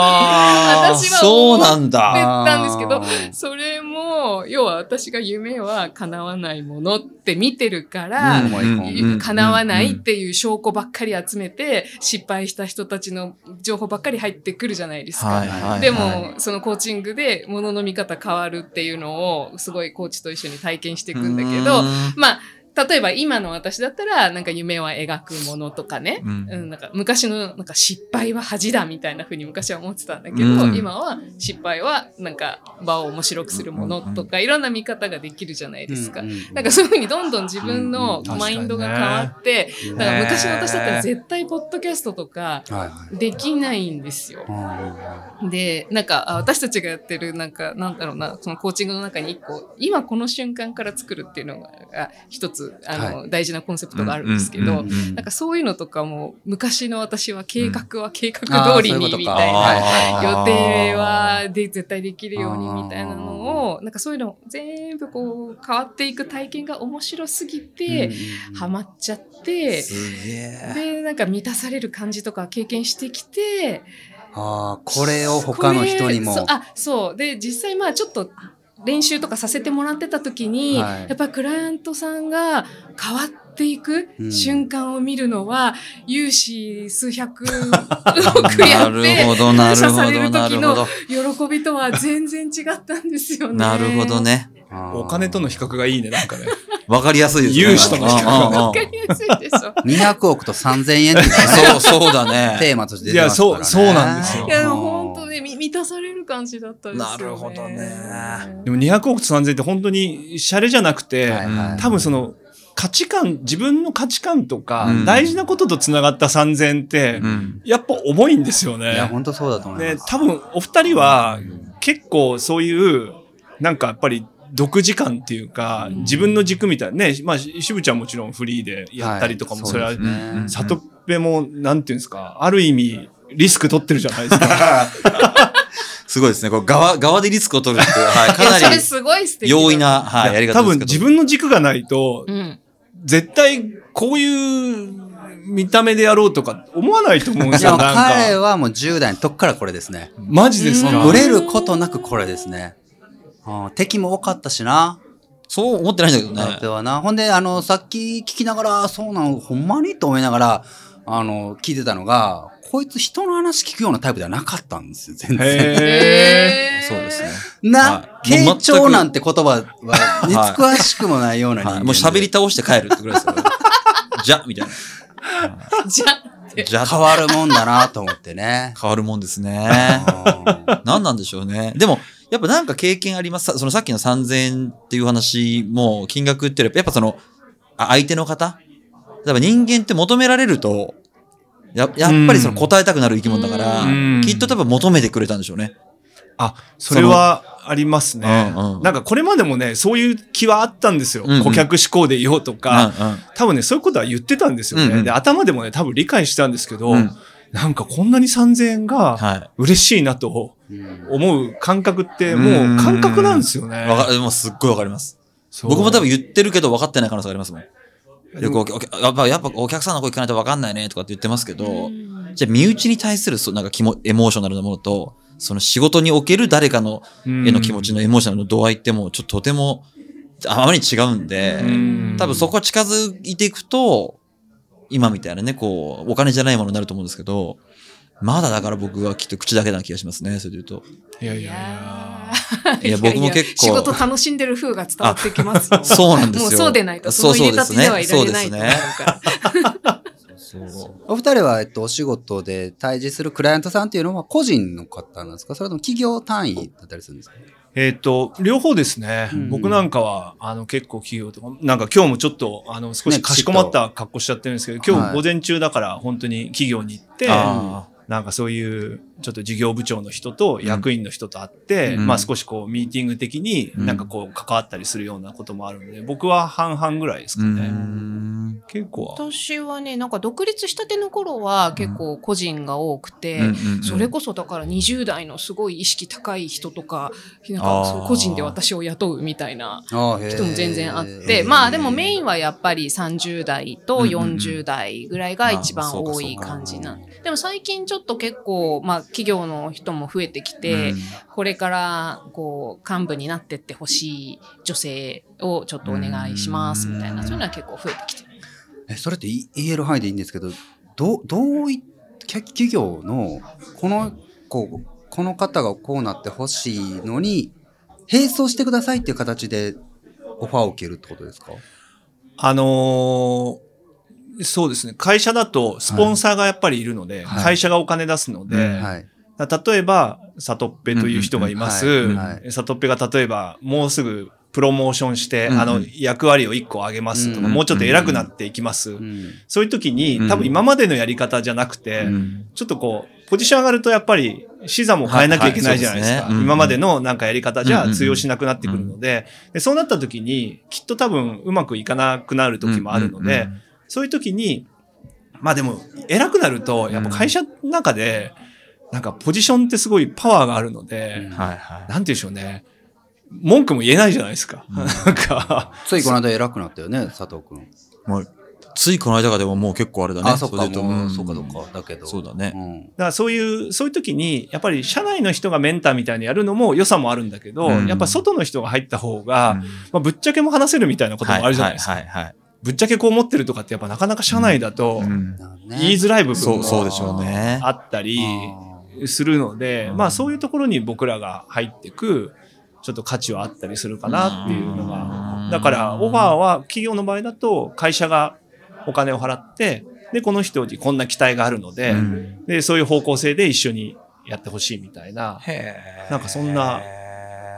ー。私はそうなんだ。言ったんですけどそれも、要は私が夢は叶わないものって見てるから、叶わないっていう証拠ばっかり集めて、失敗した人たちの情報ばっかり入ってくるじゃないですか。でも、そのコーチングで物の見方変わるっていうのを、すごいコーチと一緒に体験していくんだけどう、ん、まあ、例えば今の私だったら、なんか夢は描くものとかね、うん。うん、なんか昔のなんか失敗は恥だみたいな風に昔は思ってたんだけど、うん。今は失敗はなんか場を面白くするものとか、いろんな見方ができるじゃないですか。うんうんなんかそういう風にどんどん自分のマインドが変わって、うんだから昔の私だったら絶対ポッドキャストとかできないんですよ。で、なんか、あ私たちがやってる、なんか、なんだろうな、そのコーチングの中に一個、今この瞬間から作るっていうのが、あ一つ、あの、は大事なコンセプトがあるんですけど、うんうんなんかそういうのとかも、昔の私は計画は計画通りに、みたいな。はい予定はで絶対できるようにみたいなのを、なんかそういうの全部こう変わっていく体験が面白すぎて、ハマっちゃって。で、なんか満たされる感じとか経験してきて、ああ、これを他の人にも。あそうで実際まあちょっと練習とかさせてもらってた時に、はいやっぱりクライアントさんが変わっていくうん瞬間を見るのは、融資数百億 やなってるほど、なるほど、感謝される時のど。喜びとは全然違ったんですよね。なるほど。ね。お金との比較がいいね、なんかね。わかりやすいですね。融資との比較がうんうんうんわかりやすいでしょ。200億と3000円って そう、そうだね。テーマとして出てますから、ね。いやそうそうなんですよねみ満たされる感じだったですよね。なるほどねでも200億と3000って本当にシャレじゃなくて、はいはい多分その価値観、自分の価値観とか、うん大事なことと繋がった3000って、うん。やっぱ重いんですよいや、ね。本当そうだと思います。、ね多分お二人は結構そういう、なんかやっぱり独自感っていうか、うん自分の軸みたいなね、まあ、しぶちゃんもちろんフリーでやったりとかも、はいそれは、ねうんサトペも、なんていうんですか、ある意味、リスク取ってるじゃないですか。すごいですね。こう側、側でリスクを取るって、はい、かなり容易。な、はい、やり方ですけど。多分自分の軸がないと、うん。絶対こういう見た目でやろうとか思わないと思うんですよ、なんか。彼はもう10代の時からこれですね。マジですか？うんブレることなくこれですね。うん敵も多かったしな。そう思ってないんだけど相ね手。はな。ほんで、あの、さっき聞きながら、そうなの、ほんまに？と思いながら、あの、聞いてたのが、こいつ人の話聞くようなタイプではなかったんですよ、全然。へ そうですね。な、傾聴なんて言葉は、似つくわしくもないような人間はい。でもう喋り倒して帰るってぐらいですよ。じゃ、みたいな。じゃあじゃ、変わるもんだなと思ってね。変わるもんですね。うん何なんでしょうね。でも、やっぱなんか経験あります。そのさっきの3000円っていう話も、金額ってやっぱやっぱその、あ相手の方例えば人間って求められると、ややっぱりその答えたくなる生き物だからうん、きっと多分求めてくれたんでしょうね。あ、それはありますね。うんうんなんかこれまでもね、そういう気はあったんですよ。うんうん顧客志向でいようとか、うんうん多分ね、そういうことは言ってたんですよね。うんうんで、頭でもね、多分理解したんですけど、うんなんかこんなに3000円がはい。嬉しいなとうん思う感覚ってもう感覚なんですよね。わかもうすっごいわかります。僕も多分言ってるけど分かってない可能性ありますもん。よくお客やっぱ、やっぱお客さんの声聞かないと分かんないねとかって言ってますけど、じゃあ身内に対するそうなんか気もエモーショナルなものと、その仕事における誰かのへの気持ちのエモーショナルの度合いってもうちょっととてもあまりに違うんで、うん。多分そこは近づいていくと、今みたいなね、こう、お金じゃないものになると思うんですけど、まだだから僕はきっと口だけな気がしますね、それで言うと。いやいやいいやや。ーいや僕も結構仕事楽しんでる風が伝わってきますよ。そうなんですよ。もうそうでないと、そそうのそうですね入れたてではいられないと思うから。そう お二人は、えっと、お仕事で対峙するクライアントさんっていうのは個人の方なんですか？それとも企業単位だったりするんですか？えっ、と、両方ですね。うん僕なんかは、あの、結構企業とか、なんか今日もちょっと、あの、少しねかしこまった格好しちゃってるんですけど、今はい日午前中だから、本当に企業に行って、あなんかそういう、ちょっと事業部長の人と役員の人と会って、うん。まあ少しこう、ミーティング的になんかこう、関わったりするようなこともあるので、僕は半々ぐらいですかうね。ん。結構。私はね、なんか独立したての頃は結構個人が多くて、それこそだから20代のすごい意識高い人とか、なんあか個人で私を雇うみたいな人も全然あって、まあでもメインはやっぱり30代とうんうん。うん40代ぐらいが一番多い感じなんでも最近ちょっと結構、まあ企業の人も増えてきて、うん。これからこう幹部になってってほしい女性をちょっとお願いしますみたいな、うん。そういうのは結構増えてきてる。えそれってい言える範囲でいいんですけどどどうい企業のこのこうこの方がこうなってほしいのに並走してくださいっていう形でオファーを受けるってことですか？あのーそうですね。会社だとスポンサーがやっぱりいるので、はい。会社がお金出すので、うんはい。例えば、サトッペという人がいます。サトッペが例えば、もうすぐプロモーションして、うんうん。あの、役割を1個上げますとか、うんもうちょっと偉くなっていきます。うんそういう時に、うん多分今までのやり方じゃなくて、うんちょっとこう、ポジション上がるとやっぱり、視座も変えなきゃいけないじゃないですか。はいはい。すねうん。今までのなんかやり方じうんうん。ゃ通用しなくなってくるので、でそうなった時に、きっと多分うまくいかなくなる時もあるので、うんうん。そういう時に、まあでも、偉くなると、やっぱ会社の中で、なんかポジションってすごいパワーがあるので、うん。はいはい。なんて言うんでしょうね。文句も言えないじゃないですか。なんか、ついこの間偉くなったよね佐藤君。もうついこの間がでももう結構あれだね。あそっかうと。そうかそうか。だけど。そうだね。うん。だからそういう、そういう時に、やっぱり社内の人がメンターみたいにやるのも良さもあるんだけど、うん。やっぱ外の人が入った方が、うん。まあ、ぶっちゃけも話せるみたいなこともあるじゃないですか。はいはいはい。ぶっちゃけこう思ってるとかってやっぱなかなか社内だと言いづらい部分そう、そうでしょもうね。あったりあするので、うん。まあそういうところに僕らが入ってく、ちょっと価値はあったりするかなっていうのうが。んだからオファーは企業の場合だと会社がお金を払って、で、この人にこんな期待があるので、うんで、そういう方向性で一緒にやってほしいみたいな。なんかそんな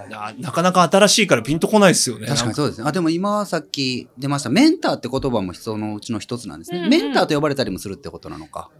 ななかなか新しいからピンとこないですよね。確かにそうですね。あ、でも今さっき出ました、メンターって言葉もそのうちの一つなんですね。うんうんメンターと呼ばれたりもするってことなのか。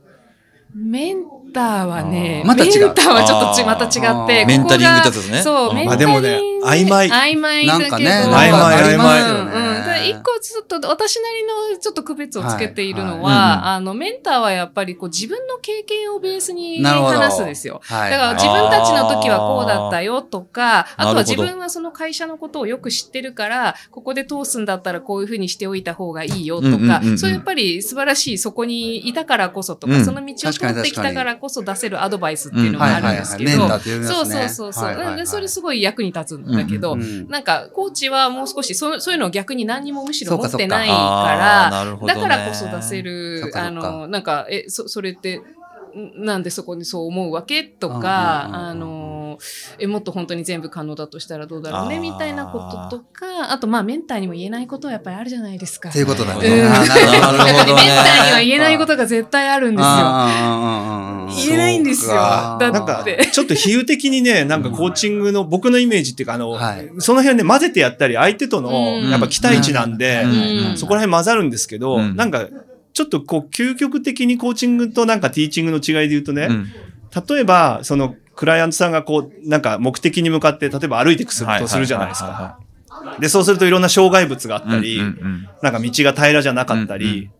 メンターはね、また違うメンターはちょっとちまた違って、メンタリングってやつここがですね。そう、んメンタリング。あでもね曖昧。曖昧だけど。なんかね。曖昧ありますよねうん。うん。ただ一個ちょっと私なりのちょっと区別をつけているのは、あの、メンターはやっぱりこう自分の経験をベースに話すんですよ。はい。だから自分たちの時はこうだったよとか、あとは自分はその会社のことをよく知ってるから、ここで通すんだったらこういうふうにしておいた方がいいよとうんうんうんかう、ん。そういうやっぱり素晴らしいそこにいたからこそとか、うん。その道を通ってきたからこそ出せるアドバイスっていうのはいがあるんですけど。そうそうそうそう、はいはいはい。でそれすごい役に立つんだけど、うんうんなんかコーチはもう少しそそういうのを逆に何にもむしろ持ってないあかーなるほどね。らだからこそ出せそるあのなんかえそそれってんなんでそこにそう思うわけ？とかあのえもっと本当に全部可能だとしたらどうだろうねみたいなこととかあとまあメンターにも言えないことはやっぱりあるじゃないですか。っていうことだうんね。あーなるほど やっぱりメンターにはね。言えないことが絶対あるんですよ。言えないんですよ。だなんかって。、ちょっと比喩的にね、なんかコーチングの僕のイメージっていうか、あの、はいその辺ね、混ぜてやったり、相手との、うんやっぱ期待値なんで、うんそこら辺混ざるんですけど、うんなんか、ちょっとこう、究極的にコーチングとなんかティーチングの違いで言うとね、うん例えば、その、クライアントさんがこう、なんか目的に向かって、例えば歩いていくするとするじゃないですはか。で、そうするといろんな障害物があったり、なんか道が平らじゃなかったり、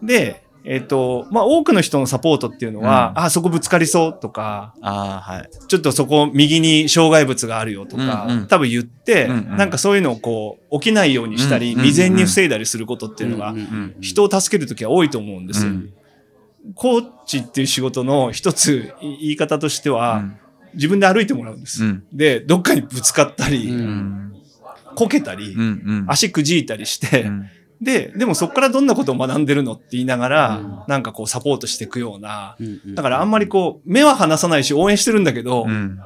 で、えっ、と、まあ、多くの人のサポートっていうのは、うん。あ、そこぶつかりそうとか、ああ、はい。ちょっとそこ右に障害物があるよとか、うんうん。多分言って、うんうん。なんかそういうのをこう、起きないようにしたり、未然に防いだりすることっていうのが、人を助けるときは多いと思うんですよ。うん。コーチっていう仕事の一つ言い方としては、うん自分で歩いてもらうんです。うんで、どっかにぶつかったり、こけたり、うんうん足くじいたりして、うんで、でもそこからどんなことを学んでるのって言いながら、うんなんかこうサポートしていくような、うんうんだからあんまりこう、目は離さないし応援してるんだけど、うん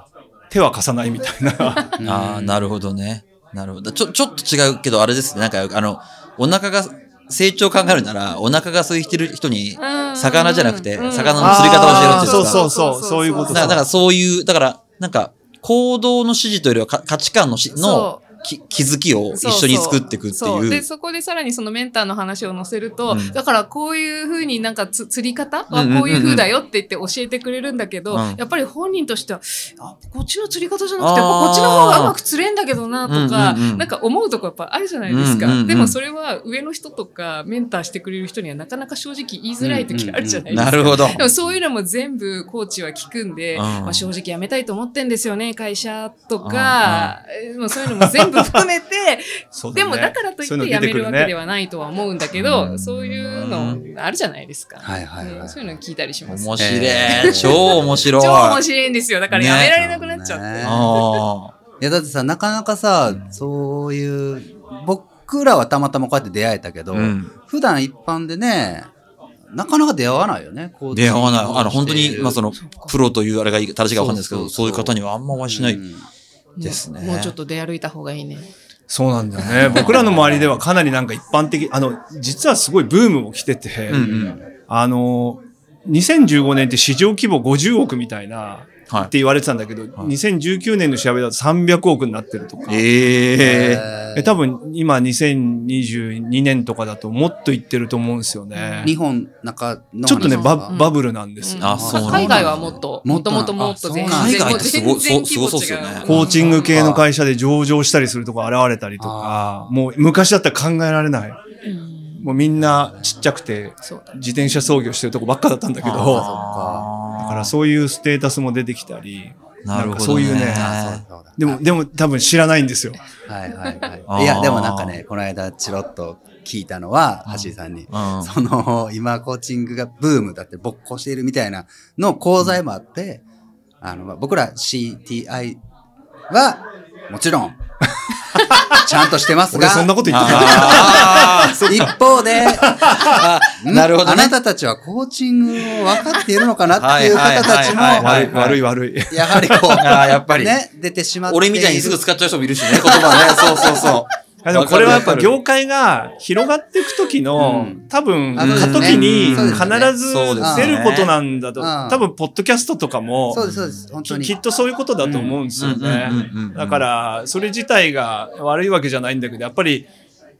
手は貸さないみたいな。ああ、なるほどね。なるほど。ちょ、ちょっと違うけど、あれですね。なんか、あの、お腹が、成長考えるなら、お腹が空いてる人に、魚じゃなくてうん。魚の釣り方を教えろって言う。そうそうそう、そういうことだか。ら、だからそういう、だから、なんか、行動の指示というよりはか価値観のしの気づきを一緒に作っていくってそう。で、いう。そこでさらにそのメンターの話を載せると、うん。だからこういうふうになんかつ釣り方？はうんうんうんうん。こういうふうだよって言って教えてくれるんだけど、うん。やっぱり本人としては、あ、こっちの釣り方じゃなくて、こっちの方がうまく釣れんだけどなとか、うんうんうん。なんか思うとこやっぱあるじゃないですか。うんうんうんでもそれは上の人とかメンターしてくれる人にはなかなか正直言いづらい時あるじゃないですか。なるほど。でもそういうのも全部コーチは聞くんで、うん。まあ、正直辞めたいと思ってんですよね、会社とか、えーもうそういうのも全部含めて、そうでもだからといってそういう辞めるわけではないとは思うんだけど、うんそういうのあるじゃないですか。はいはいはいうんそういうの聞いたりします。面白い。超面白い。超面白いんですよ。だから辞められなくなっちゃって。ねあいやだってさなかなかさ、そういう僕らはたまたまこうやって出会えたけど、ーうん。普段一般でねなかなか出会わないよねこう出会わない。あの、本当に、まあそのプロというあれがいい、正しいかわかんないですけど、そうそうそうそういう方にはあんまお会いしない。うんですねもうちょっと出歩いた方がいいね。そうなんだよね。僕らの周りではかなりなんか一般的、あの、実はすごいブームも来てて、うんうん。あの、2015年って市場規模50億みたいな、はって言われてたんだけど、2019年の調べだと300億になってるとか。い。ええ。え多分今2022年とかだともっといってると思うんですよね。日本中のちょっとね、話バうん。バブルなんですよ。うん。あそう海外はもっと、もと。もともっと全然、海外ってすごい全然そうすごそうっすよね。コーチング系の会社で上場したりするとこ現れたりとか、もう昔だったら考えられない。うん。もうみんなちっちゃくて。自転車操業してるとこばっかだったんだけど、からそういうステータスも出てきたり、なるほど、ね。んかそういうねでも、でも多分知らないんですよ。はいはいはい。いや、でもなんかね、この間チロッと聞いたのは、橋井さんに。うん。その、今コーチングがブームだって勃興しているみたいなの講座もあって、あの、まあ僕ら CTI は、もちろん、ちゃんとしてますが、俺そんなこと言ってな一方で、なるほどねあなたたちはコーチングを分かっているのかなっていう方たちも、はいはいはい悪い悪い悪い。やはりこう、やっぱりね、出てしまって。俺みたいにすぐ使っちゃう人もいるしね、言葉ね。そうそうそう。あでもこれはやっぱ業界が広がっていくときの、うん多分、過渡期に必ず出ることなんだと。うん多分、ポッドキャストとかも、そうです、そうです。本当に。ききっとそういうことだと思うんですよね。だか、ら、それ自体が悪いわけじゃないんだけど、やっぱり、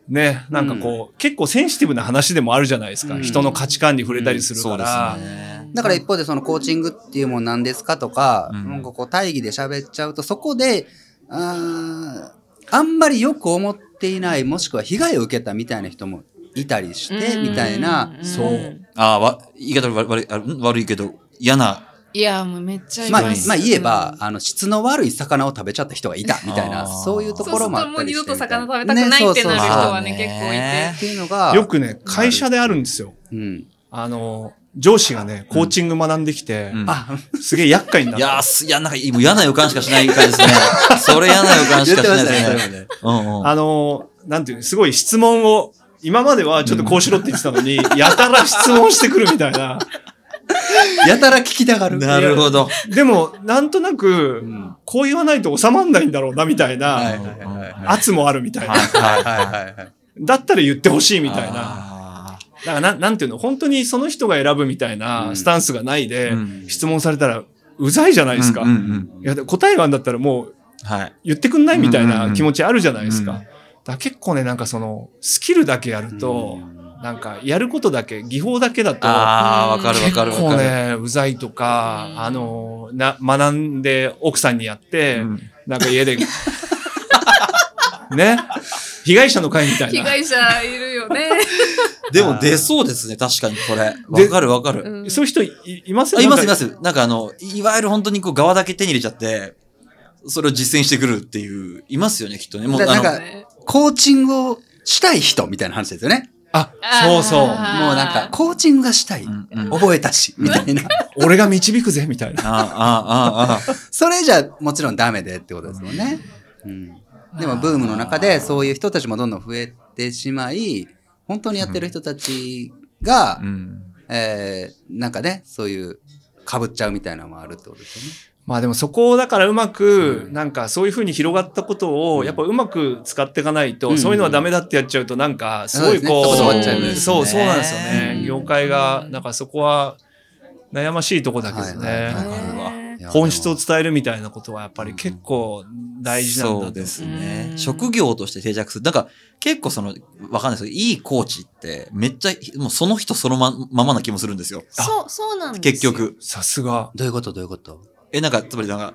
ね、なんかこう、結構センシティブな話でもあるじゃないですか。うん人の価値観に触れたりするそうですから。ね。だから一方でそのコーチングっていうもんなんですかとか、うんなんかこう大義で喋っちゃうと、そこで、あーあんまりよく思っていない、もしくは被害を受けたみたいな人もいたりして、みたいな、そう。ああ、わ、言い方悪悪い悪いけど、嫌な。いや、もうめっちゃいまあ、ますまあ言えば、あの、質の悪い魚を食べちゃった人がいた、みたいな、そういうところもあったりして。そうもう二度と魚食べたくないってなる人はねそうそうそう結構いてっていうのが、よくね、会社であるんですよ。うん。あの、上司がね、コーチング学んできて、うんあ、すげえ厄介になった。いやいや、なんか、もう嫌な予感しかしない感じですね。それ嫌な予感しかしないですね。うんうん。あの、なんていうのすごい質問を、今まではちょっとこうしろって言ってたのに、やたら質問してくるみたいな。やたら聞きたがる。なるほど。でも、なんとなくう、ん。こう言わないと収まんないんだろうな、みたいな、はいはいはいはい。圧もあるみたいな。はいはいはいはいはい。だったら言ってほしいみたいな。あだからな、なんていうの本当にその人が選ぶみたいなスタンスがないで、うん質問されたら、うざいじゃないですか。うんうんうんいや、で答えがあるんだったらもうはい。言ってくんないみたいうんうんうなん気持ちあるじゃないですか。うんだ結構ね、なんかその、スキルだけやると、なんか、やることだけ、技法だけだと、ああ、わかるわ結かるわかる。構ね、うざいとか、うんあの、な、学んで奥さんにやって、うんなんか家で、ね、被害者の会みたいな。被害者いるよね。でも出そうですね、確かにこれ。でわかるわかる。うんそういう人いいます？あいますいまなんかす。なんかあの、いわゆる本当にこう側だけ手に入れちゃって、それを実践してくるっていう、いますよね、きっとね。もう、なんかコーチングをしたい人みたいな話ですよね。あ、そうそう。もうなんか、コーチングがしたい。うんうん覚えたし、みたいな。俺が導くぜ、みたいな。ああ、ああ、ああ。それじゃもちろんダメでってことですもんね。うん。でもブームの中でそういう人たちもどんどん増えてしまい、本当にやってる人たちが、うん。えー、なんかね、そういう、被っちゃうみたいなのもあるってことですよね。まあでもそこをだからうまく、なんかそういうふうに広がったことを、やっぱうまく使っていかないと、うんそういうのはダメだってやっちゃうと、なんかすごいこう、そうそうなんですようんね。業界が、なんかそこは悩ましいとこだけどね。本質を伝えるみたいなことはやっぱり結構大事なんだと。そうですねう。ん職業として定着する。なんか、結構その、わかんないですけど、いいコーチって、めっちゃ、もうその人そのまままな気もするんですよ。そう、そうなんですよ。結局。さすが。どういうこと？どういうこと？え、なんか、つまりなんか、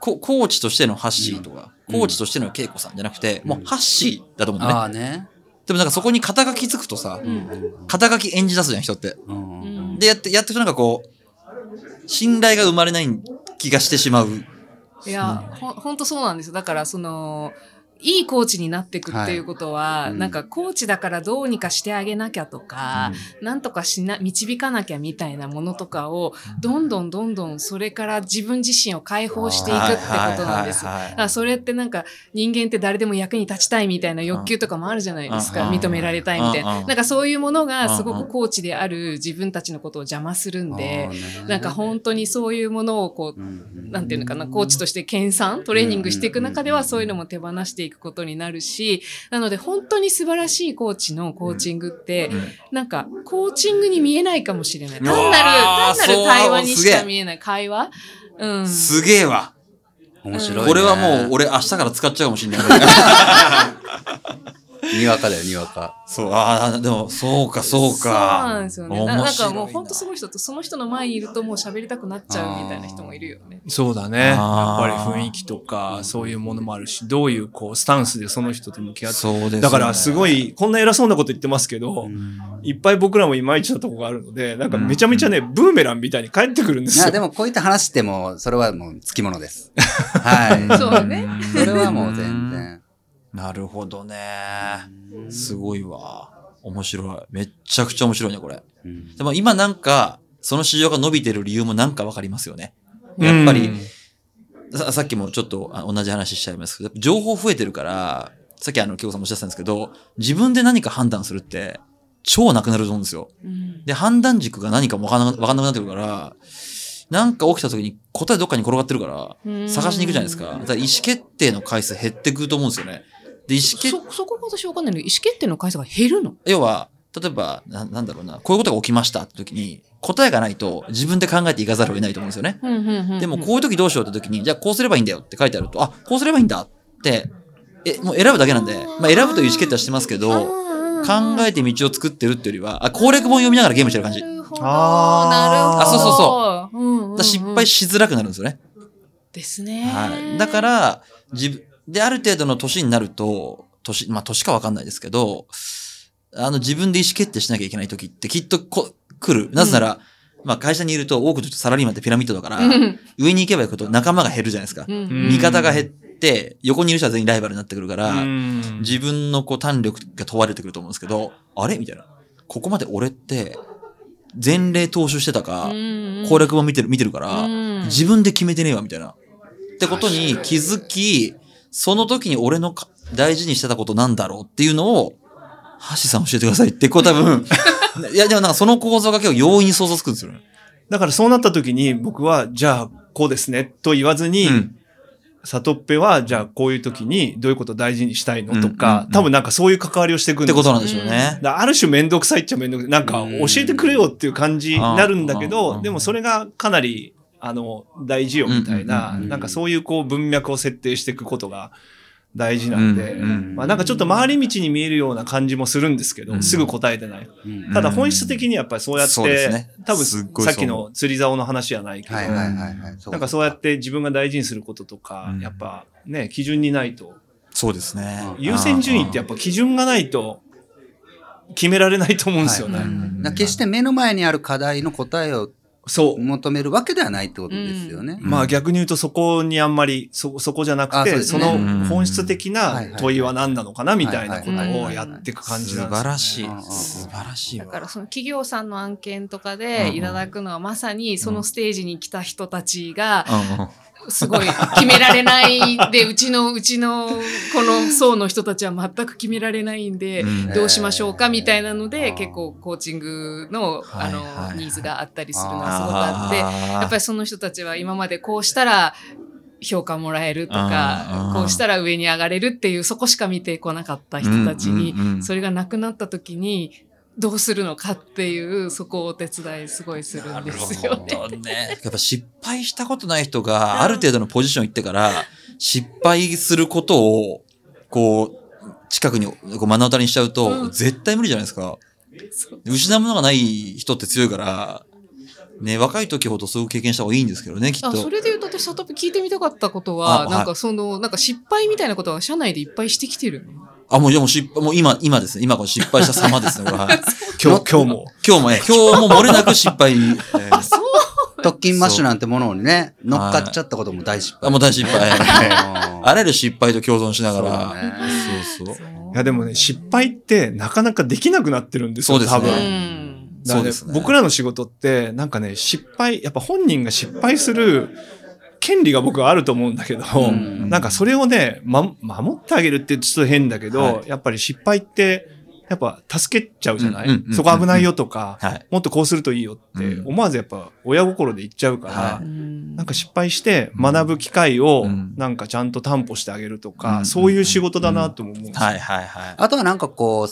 ココーチとしてのハッシーとか、うんコーチとしての恵子さんじゃなくて、もうハッシーだと思うんだね。ああね。でもなんかそこに肩書きつくとさ、うん肩書き演じ出すじゃん、人って。うんうんで、やって、やってるとなんかこう、信頼が生まれない気がしてしまう。いや、ほん、ほんとそうなんですよ。だから、その、いいコーチになっていくっていうことは、はい。うん。なんかコーチだからどうにかしてあげなきゃとか、なんとかしな、導かなきゃみたいなものとかを、どんどんどんどんそれから自分自身を解放していくってことなんです。それってなんか人間って誰でも役に立ちたいみたいな欲求とかもあるじゃないですか。うん。認められたいみたいな。うんなんかそういうものがすごくコーチである自分たちのことを邪魔するんで、なんか本当にそういうものをこう、うん。なんていうのかな、コーチとして研鑽、トレーニングしていく中ではそういうのも手放していくことになるし、なので本当に素晴らしいコーチのコーチングって、なんかコーチングに見えないかもしれない。単なる、単なる対話にしそうすげえか見えない。会話？うん。すげえわ。面白い、ね。これはもう俺明日から使っちゃうかもしれない。にわかだよ、にわか。そう、ああ、でも、そうか、そうか。そうなんですよね。ななんかもう本当すごい人と、その人の前にいるともう喋りたくなっちゃうみたいな人もいるよね。そうだね。やっぱり雰囲気とか、そういうものもあるし、どういうこう、スタンスでその人と向き合って。そうですねだからすごい、こんな偉そうなこと言ってますけど、うんいっぱい僕らもいまいちなとこがあるので、なんかめちゃめちゃね、ブーメランみたいに帰ってくるんでいや、すよ。でもこういった話しても、それはもうつきものです。はい。そうね。それはもう全然。なるほどね。すごいわ。面白い。めっちゃくちゃ面白いね、これ。うんでも今なんか、その市場が伸びてる理由もなんかわかりますよね。やっぱり、ささっきもちょっとあ同じ話しちゃいますけど、情報増えてるから、さっきあの、京子さんもおっしゃってたんですけど、自分で何か判断するって、超なくなると思うんですよ。うんで、判断軸が何かもわかんなわかんなくなってくるから、なんか起きた時に答えどっかに転がってるから、探しに行くじゃないですか。だから意思決定の回数減ってくると思うんですよね。で、意思決そ、そこが私わかんないの意思決定の回数が減るの要は、例えばな、なんだろうな、こういうことが起きましたって時に、答えがないと自分で考えていかざるを得ないと思うんですよね。でも、こういう時どうしようって時に、じゃあこうすればいいんだよって書いてあると、あ、こうすればいいんだって、え、もう選ぶだけなんで、まあ選ぶという意思決定はしてますけど、考えて道を作ってるっていうよりは、あ、攻略本読みながらゲームしてる感じ。だかなるほど。あーなるほど。あそうそうそう。うんうんうんら失敗しづらくなるんですよね。ですね。はい。だか、ら、自分、で、ある程度の年になると、年、まあ年かわかんないですけど、あの自分で意思決定しなきゃいけない時ってきっとこ来る。なぜなら、まあ会社にいると多くの人サラリーマンってピラミッドだから、うん上に行けば行くと仲間が減るじゃないですか。うん味方が減って、横にいる人は全員ライバルになってくるから、うん自分のこう胆力が問われてくると思うんですけど、あれみたいな。ここまで俺って、前例踏襲してたか、攻略本見てる、見てるから、うん自分で決めてねえわ、みたいな。ってことに気づき、その時に俺のか大事にしてたことなんだろうっていうのを、橋さん教えてくださいって、こう多分、いや、でもなんかその構造が結構容易に想像つくんですよね。だからそうなった時に僕は、じゃあこうですねと言わずに、うん里っぺは、じゃあこういう時にどういうことを大事にしたいのとか、うん多分なんかそういう関わりをしていくんですよってことなんでしょうね。ある種めんどくさいっちゃめんどくさい。なんかうん教えてくれよっていう感じになるんだけうんど、でもそれがかなり、あの、大事よみたいな、なんかそういうこう文脈を設定していくことが大事なんで、まあなんかちょっと回り道に見えるような感じもするんですけど、うん。すぐ答えてない。うん。ただ本質的にやっぱりそうやって、多分さっきの釣り竿の話じゃないけど。なんかそうやって自分が大事にすることとか、うん。やっぱね、基準にないと、そうですね。優先順位ってやっぱ基準がないと決められないと思うんですよね。決して目の前にある課題の答えをそう。求めるわけではないってことですよね。まあ逆に言うとそこにあんまり、そ、そこじゃなくて、あそうですそねの本質的な問いは何なのかなみたいなことをやっていく感じ素なんです晴らしい。うんうん。素晴らしいわ。だからその企業さんの案件とかうんでいただくのはまさにそのステージに来た人たちがうんうんすごい決められないで、うちの、うちのこの層の人たちは全く決められないんで、うん。どうしましょうかみたいなのあで、ー。結構コーチングの、あの、ニーズがあったりするのはすごくあって、やっぱりその人たちは今までこうしたら評価もらえるとあかー、こうしたら上に上がれるっていう、そこしか見てこなかった人たちにそれがなくなった時に、どうするのかっていう、そこをお手伝いすごいするんですよね。ね。やっぱ失敗したことない人がある程度のポジション行ってから、失敗することを、こう、近くにこう目の当たりにしちゃうと、うん絶対無理じゃないですか。そう失うものがない人って強いから、ね、若い時ほどそういう経験した方がいいんですけどね、きっと。あそれで言うと私サトピ聞いてみたかったことはなんかそのなんか失敗みたいなことは社内でいっぱいしてきてるの？あ、もう、いやもう失敗、もう今、今ですね。今この失敗した様ですね、これはい 今日、今日も。今日もね、今日も漏れなく失敗。えーあそう特勤マッシュなんてものにね、乗っかっちゃったことも大失敗。あ、もう大失敗。ああらゆる失敗と共存しながら。そうねそうそう。いやでもね、失敗ってなかなかできなくなってるんですよ、そうですね多分。そうですね僕らの仕事って、なんかね、失敗、やっぱ本人が失敗する権利が僕はあると思うんだけど、ん。なんかそれをね、ま、守ってあげるってちょっと変だけど、はやっぱり失敗って、やっぱ助けちゃうじゃない、うんうんうんうん。そこ危ないよとか、はい。もっとこうするといいよってうん。思わずやっぱ親心で言っちゃうから、はうんなんか失敗して学ぶ機会をうん。なんかちゃんと担保してあげるとか、うん。そういう仕事だなとも思うんですよはいはいはい。あとはなんかこう、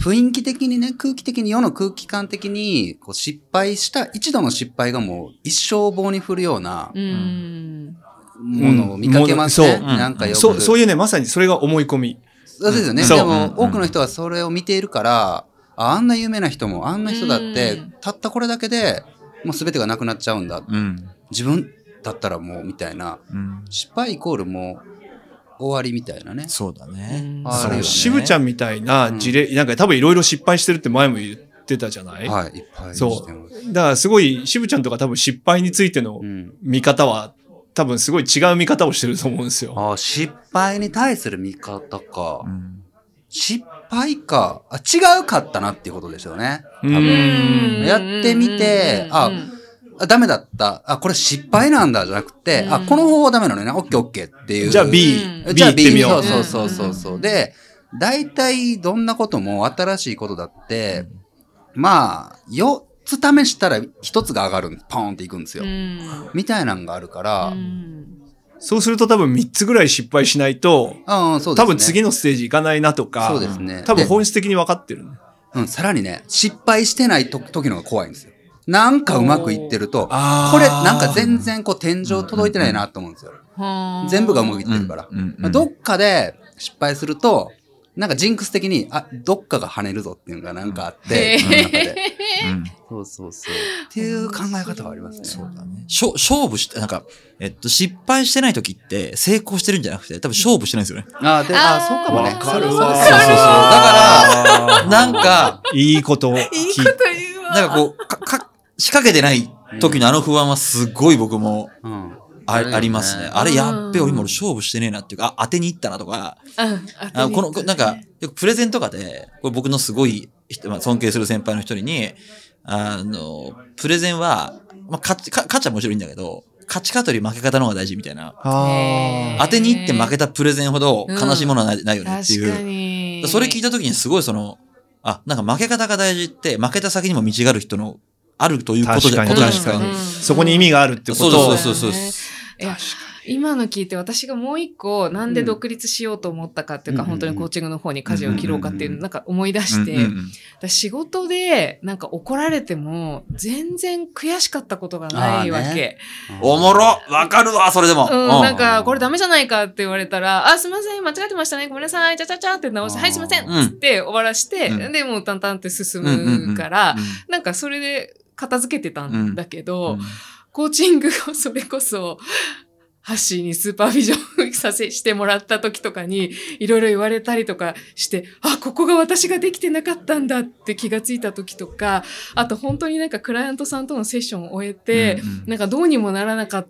雰囲気的にね、空気的に、世の空気感的に、こう失敗した、一度の失敗がもう一生棒に振るようなうんものを見かけますね。うんそうなんかよく。そう、そういうね、まさにそれが思い込み。そうですよね。でも、うん多くの人はそれを見ているから、ああんな有名な人も、あんな人だってうん、たったこれだけで、もう全てがなくなっちゃうんだ。うん。自分だったらもう、みたいな。うん。失敗イコールもう、終わりみたいなね。そうだね。あるよねそう、渋ちゃんみたいな事例、なんか多分いろいろ失敗してるって前も言ってたじゃない、はい、いっぱいそう。だからすごい、渋ちゃんとか多分失敗についてのうん。見方は、多分すごい違う見方をしてると思うんですよ。ああ、失敗に対する見方か。うん。失敗か。あ、違うかったなっていうことでしょうね。う多分。んやってみてああ、ダメだった。あ、これ失敗なんだじゃなくて、うんあ、この方法ダメなのね。オッケーオッケーっていう。じゃあ B、うん B じゃあ行ってみよう。そうそうそうそうそう。で、大体どんなことも新しいことだって、まあ、4つ試したら1つが上がるんポーンっていくんですよ。うんみたいなんがあるから、うんそうすると多分3つぐらい失敗しないと、ああ、そうですね。多分次のステージ行かないなとか、そうですね。多分で本質的に分かってる。うん、さらにね、失敗してないと時の方が怖いんですよ。なんかうまくいってると、あーこれなんか全然こう天井届いてないなと思うんですよ。はあ全部がうまくいってるから。うんうんまあどっかで失敗すると、なんかジンクス的に、あ、どっかが跳ねるぞっていうのがなんかあって。うん。そうそうそう。っていう考え方はありますね。そうだね。しょ勝負して、なんか、えっと、失敗してない時って成功してるんじゃなくて、多分勝負してないんですよね。あーで、あー、そうかもね。わかるそうそうそうわそうそうそう。だから、なんか、いいことを聞いいいこと言うわ。なんかこう、か、か、仕掛けてない時のあの不安はすごい僕もうん。あ,、ありますね。あれうんやっべ、俺今俺勝負してねえなっていうか、あ、当てに行ったなとか、うんあこの、こなんか、よくプレゼンとかで、これ僕のすごい人、まあ、尊敬する先輩の一人に、あの、プレゼンは、まあ、勝ち、か勝ちはもちろんいいんだけど、勝ち方より負け方の方が大事みたいな。当てに行って負けたプレゼンほど悲しいものはない,、ないよねっていう。それ聞いた時にすごいその、あ、なんか負け方が大事って、負けた先にも道がある人の、あるということじゃ、ないですか？確かにうん。そこに意味があるってこと。をそうそうそうそう。いや今の聞いて私がもう一個なんで独立しようと思ったかっていうか、うん本当にコーチングの方に舵を切ろうかっていううんなんか思い出して、仕事でなんか怒られても全然悔しかったことがないわけ。おもろ。わかるわそれでも。うん、うなんか、これダメじゃないかって言われたら、あ、すみません、間違ってましたね、ごめんなさい、ちゃちゃちゃって直して、はい、すみません、うんつって終わらして、うん。で、もう淡々って進むから、うん。なんかそれで片付けてたんだけど、うん。コーチングをそれこそ、ハッシーにスーパービジョンさせしてもらった時とかに、いろいろ言われたりとかして、あ、ここが私ができてなかったんだって気がついた時とか、あと本当になんかクライアントさんとのセッションを終えて、うんうん。なんかどうにもならなかっ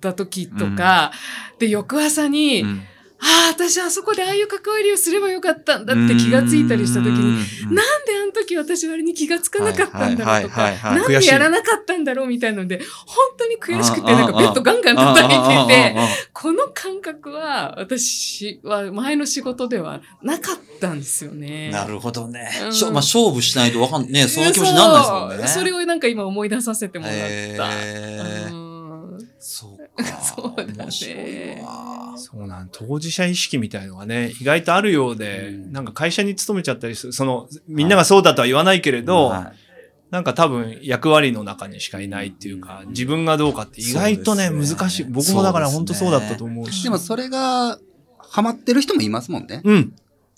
た時とか、で、翌朝に、うんああ、私あそこでああいう関わりをすればよかったんだって気がついたりした時に、うんなんであの時私あれに気がつかなかったんだろうとか、なんでやらなかったんだろうみたいなので、本当に悔しくて、なんかベッドガンガン叩いてて、この感覚は私は前の仕事ではなかったんですよね。なるほどね。うんまあ、勝負しないとわかんね、そういう気持ちにならないですもんね。それをなんか今思い出させてもらった。そうだね面白いわそうなん当事者意識みたいのがね意外とあるようで、うんなんか会社に勤めちゃったりするそのみんながそうだとは言わないけれど、はいなんか多分役割の中にしかいないっていうか、自分がどうかって意外とね、ね難しい。僕もだから本当そうだったと思うし。でもそれが、ハマってる人もいますもんね。うん。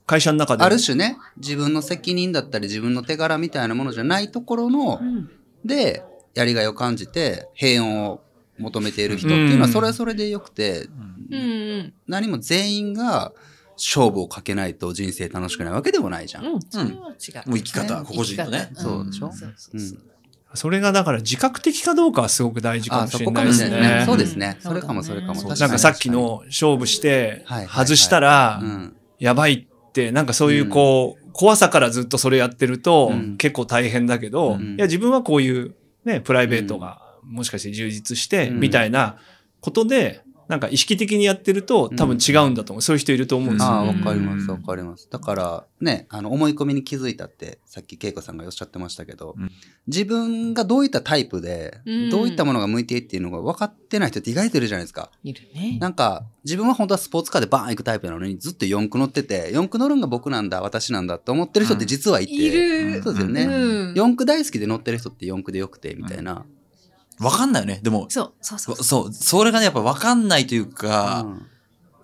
会社の中で。ある種ね、自分の責任だったり自分の手柄みたいなものじゃないところの、うんで、やりがいを感じて、平穏を求めている人っていうのは、うん。それはそれでよくて、うんうん。何も全員が勝負をかけないと人生楽しくないわけでもないじゃん。うん、それは違う。もう生き方、ね。個々人のね。そうでしょ？そうそうう。ん。そうそれがだから自覚的かどうかはすごく大事かあ、もしれないですね。ね。そうでですね。うん。それかも、それかも。なんかさっき、の勝負して外したらうん。やばいって、なんかそういうこう、怖さからずっとそれやってるとうん。結構大変だけど、うん。いや自分はこういうね、プライベートがもしかして充実してうんみたいなことで、なんか意識的にやってると多分違うんだと思う。そういう人いると思うんですよ。ああ、わうんかります、わかります。だから、ね、あの、思い込みに気づいたって、さっき恵子さんがおっしゃってましたけど、うん自分がどういったタイプで、うんどういったものが向いていいっていうのが分かってない人って意外といるじゃないですか。いるね。なんか、自分は本当はスポーツカーでバーン行くタイプなのに、ずっと四駆乗ってて、四駆乗るんが僕なんだ、私なんだって思ってる人って実はいて、いる。そうですよね。うん四駆大好きで乗ってる人って四駆でよくて、みたいな。わかんないよね。でも、そう、そうそうそう。そう、それがね、やっぱわかんないというか、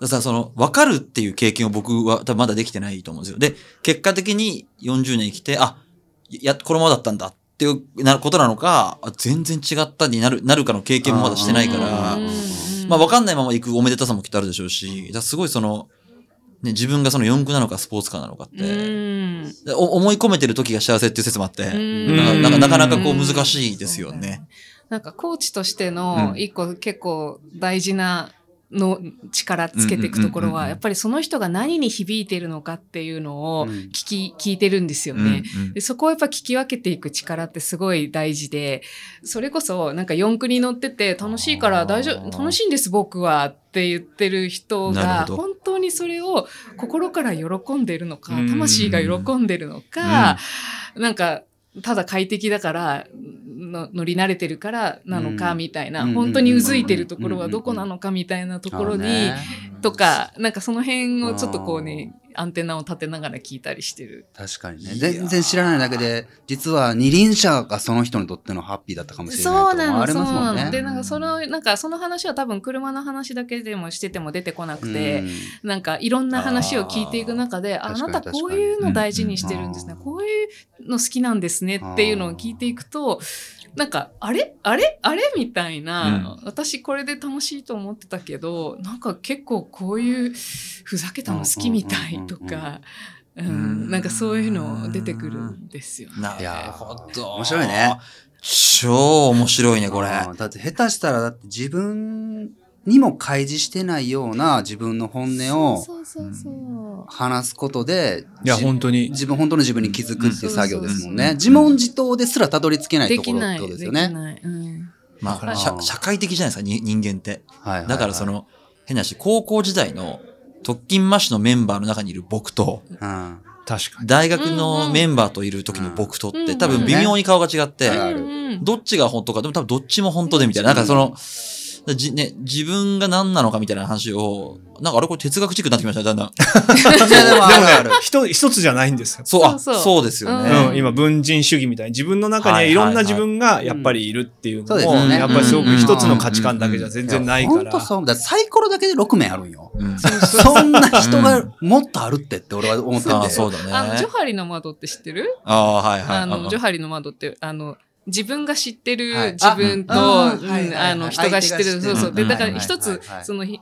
だからその、わかるっていう経験を僕は多分まだできてないと思うんですよ。で、結果的に40年生きて、あ、や、このままだったんだっていうなことなのか、あ全然違ったになる、なるかの経験もまだしてないから、うんまあわかんないまま行くおめでたさもきっとあるでしょうし、だすごいその、ね、自分がその四駆なのかスポーツカーなのかって、思い込めてる時が幸せっていう説もあって、うんなかなかなかこう難しいですよね。なんかコーチとしてのうん。一個結構大事なの力つけていくところは、やっぱりその人が何に響いているのかっていうのをうん。聞き、聞いてるんですようんね。うん。でそこをやっぱ聞き分けていく力ってすごい大事で、それこそなんか四駆に乗ってて楽しいから大丈夫、楽しいんです僕はって言ってる人なが本当にそれを心から喜んでるのか、うん。魂が喜んでるのか、なんかただ快適だからの乗り慣れてるからなのかうんみたいな、うん本当にうずいてるところはどこなのかみたいなところに、あとかなんかその辺をちょっとこうねアンテナを立てながら聞いたりしてる。ー確かにね。全然知らないだけで、実は二輪車がその人にとってのハッピーだったかもしれないとそうなの、かもありそうますもんね。なの。で、なんかその、なんかその話は多分車の話だけでもしてても出てこなくて、なんかいろんな話を聞いていく中で、ああなたこういうの大事にしてるんですね。うんこういうの好きなんですねっていうのを聞いていくと、なんか、あれ？あれ？あれ？みたいな、私これで楽しいと思ってたけど、なんか結構こういうふざけたの好きみたいとか、ううんん、なんかそういうの出てくるんですよね。ないるやほど。面白いね。超面白いね、これ。うんだって下手したらだって自分にも開示してないような自分の本音を。話すことで、いや、じ本当に。自分、本当の自分に気づくっていう作業ですもんね。うん自問自答ですらたどり着けないでところってきない。ことですよね。まあ、社社会的じゃないですか、に人間って。はいはいはいだからそ、の、変な話、高校時代の特勤マッシュのメンバーの中にいる僕と、うん。確かに。大学のメンバーといる時の僕とって、うん多分微妙に顔が違って、うんあるうんどっちが本当か、でも多分どっちも本当でみたいな、なんかその、じね、自分が何なのかみたいな話を、なんかあれこれ哲学チックになってきましたね、だんだん。いやでもね、一一つじゃないんですよ。そう、あ、そうですよね。今、文人主義みたいに自分の中にはいろんな自分がやっぱりいるっていうのも、やっぱりすごく一つの価値観だけじゃ全然ないから。本当そう。サイコロだけで6面あるんよ。うんそんな人がもっとあるってって俺は思ってて。ああ、そうだね。あの、ジョハリの窓って知ってる？ああ、はいはい。あの、ジョあハリの窓って、あの、自分が知ってるはい自分と、あの、人が知ってる。そうそう。で、うんだから一つその、ひ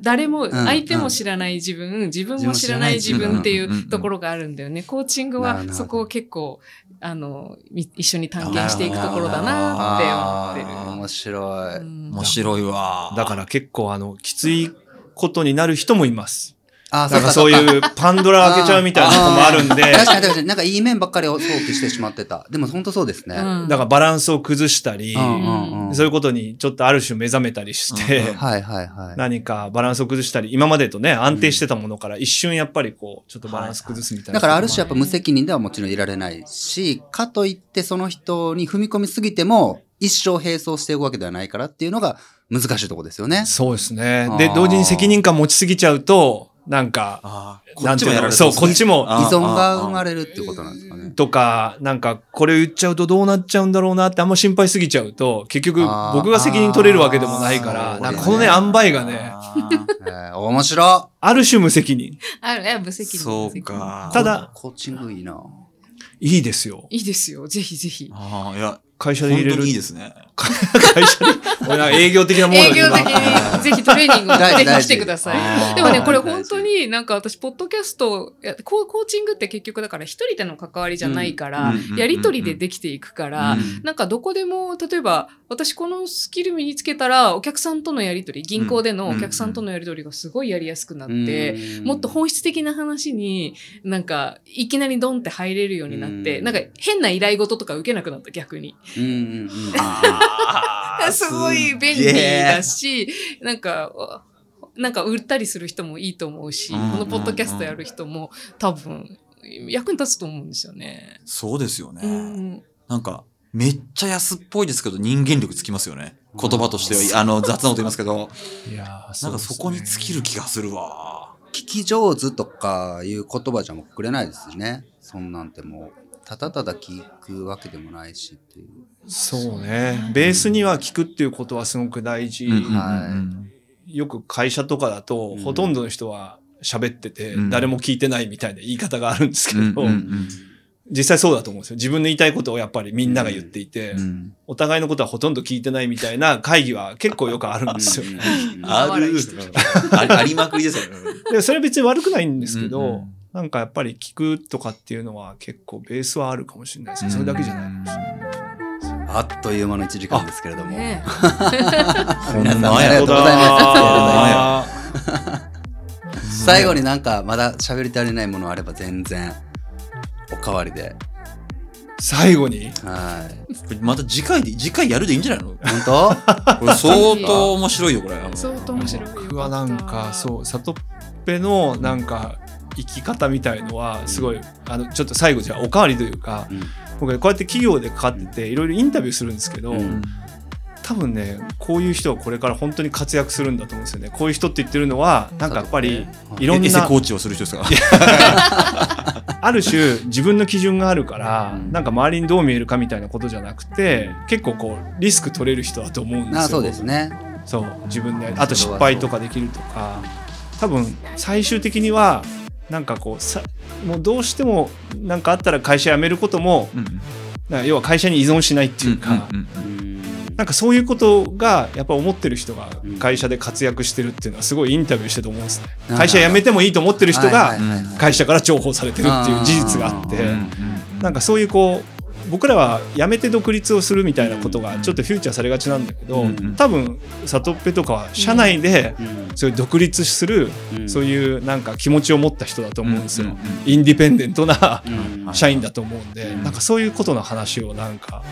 誰も、ん相手も知らない自分、自分も知らない自分っていうところがあるんだよね。コーチングはそこを結構、あの、み一緒に探検していくところだなってあ思ってる。ー面白い。うん面白いわ。だから結構あの、きついことになる人もいます。あなんかそういうパンドラ開けちゃうみたいなとこもあるんで、確かに確かに、なんかいい面ばっかりを想起してしまってた。でも本当そうですね。うんだからバランスを崩したり、うんうんうんそういうことにちょっとある種目覚めたりして、はいはいはい。何かバランスを崩したり、今までとね、安定してたものから一瞬やっぱりこう、ちょっとバランス崩すみたいな。だからある種やっぱ無責任ではもちろんいられないし、かといってその人に踏み込みすぎても一生並走していくわけではないからっていうのが難しいところですよね。そうですねで、同時に責任感持ちすぎちゃうと、なんか、あーこなんいうの？そう、こっちも、あ依存が生まれれるってことなんですかね。とか、なんか、これ言っちゃうとどうなっちゃうんだろうなってあんま心配すぎちゃうと、結局僕が責任取れるわけでもないかあら、ーなんかこのね、塩梅がね、えー面白ある種無責任。ある、無責任。そうか。ただコーチングいいな。いいですよ。いいですよ。ぜひぜひ。ああ、いや、会社で入れる本当にいい。ですね。会社で。俺なんか営業的なもの営業的に、ぜひトレーニング大事ぜひ来てください。でもね、これ本当になんか私、ポッドキャスト、コーコーチングって結局だから一人での関わりじゃないからやりとりでできていくからうん、なんかどこでも、例えば、私このスキル身につけたら、お客さんとのやりとり、銀行でのお客さんとのやりとりがすごいやりやすくなって、もっと本質的な話に、なんか、いきなりドンって入れるようになって、うん。なんか変な依頼事とか受けなくなった、逆に。うんうんうん。すごい便利だし、なんか、なんか売ったりする人もいいと思うし、うんこのポッドキャストやる人も多分役に立つと思うんですよね。そうですよね。うん、なんか、めっちゃ安っぽいですけど、人間力つきますよね。言葉としては、あの、雑なこと言いますけど、いやーなんかそこに尽きる気気がするわ。聞き上手とかいう言葉じゃもうくれないですしね。そんなんてもう、ただただ聞くわけでもないしっていう。そうね。ベースには聞くっていうことはすごく大事。はいよく会社とかだと、うんほとんどの人は喋ってて、うん誰も聞いてないみたいな言い方があるんですけど、実際そうだと思うんですよ。自分の言いたいことをやっぱりみんなが言っていて、うんお互いのことはほとんど聞いてないみたいな会議は結構よくあるんですよ。あるありありまくりですよね。でそれは別に悪くないんですけど、うんうんなんかやっぱり聞くとかっていうのは結構ベースはあるかもしれないですね。それだけじゃないかもしれない。あっという間の1時間ですけれども。ね 皆さんありがとうございます。最後になんかまだ喋り足りないものあれば全然おかわりで。最後に？はい。また次回で、次回やるでいいんじゃないの？本当？これ相当面白いよ、これ。相当面白い。僕はなんかそう里っぺのなんか生き方みたいのはすごい、あのちょっと最後じゃあおかわりというか、うん。僕ねこうやって企業でかかってていろいろインタビューするんですけど、うん。多分ねこういう人はこれから本当に活躍するんだと思うんですよね。こういう人って言ってるのはなんかやっぱり里いろんなエセコーチをする人ですか？ある種自分の基準があるから、うん。なんか周りにどう見えるかみたいなことじゃなくて結構こうリスク取れる人だと思うんですよ。あそうですね。そう自分で。あと失敗とかできるとか。多分最終的にはなんかこうさもうどうしてもなんかあったら会社辞めることもうん。なんか要は会社に依存しないっていうか、うんうんうんなんかそういうことがやっぱ思ってる人がうん会社で活躍してるっていうのはすごいインタビューしてると思うんですね。会社辞めてもいいと思ってる人はいが会社から重宝されてるっていう事実があってうんうんうん。なんかそういうこう僕らは辞めて独立をするみたいなことがちょっとフューチャーされがちなんだけど、うん。多分里っぺとかは社内でうんそういう独立する、うん。そういうなんか気持ちを持った人だと思うんですよ、うん。うん。うん。インディペンデントなうん。社員だと思うんで、うん。なんかそういうことの話をなんか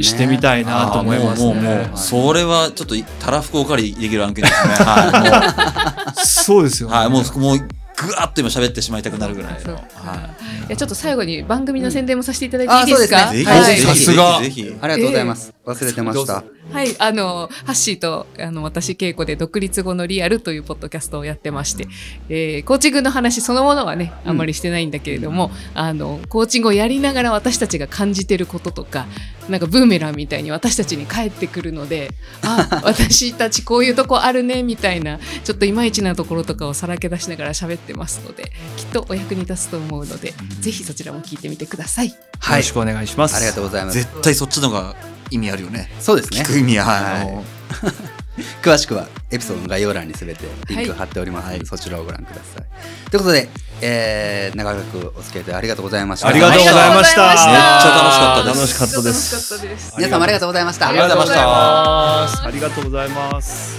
してみたいなと思いますね。もうもうもう、それはちょっとたらふくお借りできる案件ですね。は そうですよい。ね。もう、はい、もう、もう、ぐわっと今喋ってしまいたくなるぐらいの。そうかはいやちょっと最後に番組の宣伝もさせていただいていいですか、うんあそうい。ぜひ、はいぜひ、さすがぜひ、ぜひ。ありがとうございます。忘れてました。はい、あの、ハッシーと、あの、私、稽古で独立後のリアルというポッドキャストをやってまして、えーコーチングの話そのものはね、あんまりしてないんだけれども、あの、コーチングをやりながら私たちが感じてることとか、なんかブーメランみたいに私たちに返ってくるので、あ、私たちこういうとこあるね、みたいな、ちょっといまいちなところとかをさらけ出しながら喋ってますので、きっとお役に立つと思うので、ぜひそちらも聞いてみてください。よはいろし。くお願いします。ありがとうございます。絶対そっちのが意味あるよね。そうですね聞。く意味は、はい 詳しくはエピソードの概要欄にすべてリンク貼っておりますので、そちらをご覧ください。ということで、えー、長らくお付き合いでありがとうございました。ありがとうございましためっちゃ楽しかったです楽しかったです楽しかったです。皆さんもありがとうございました。ありがとうございますありがとうございます。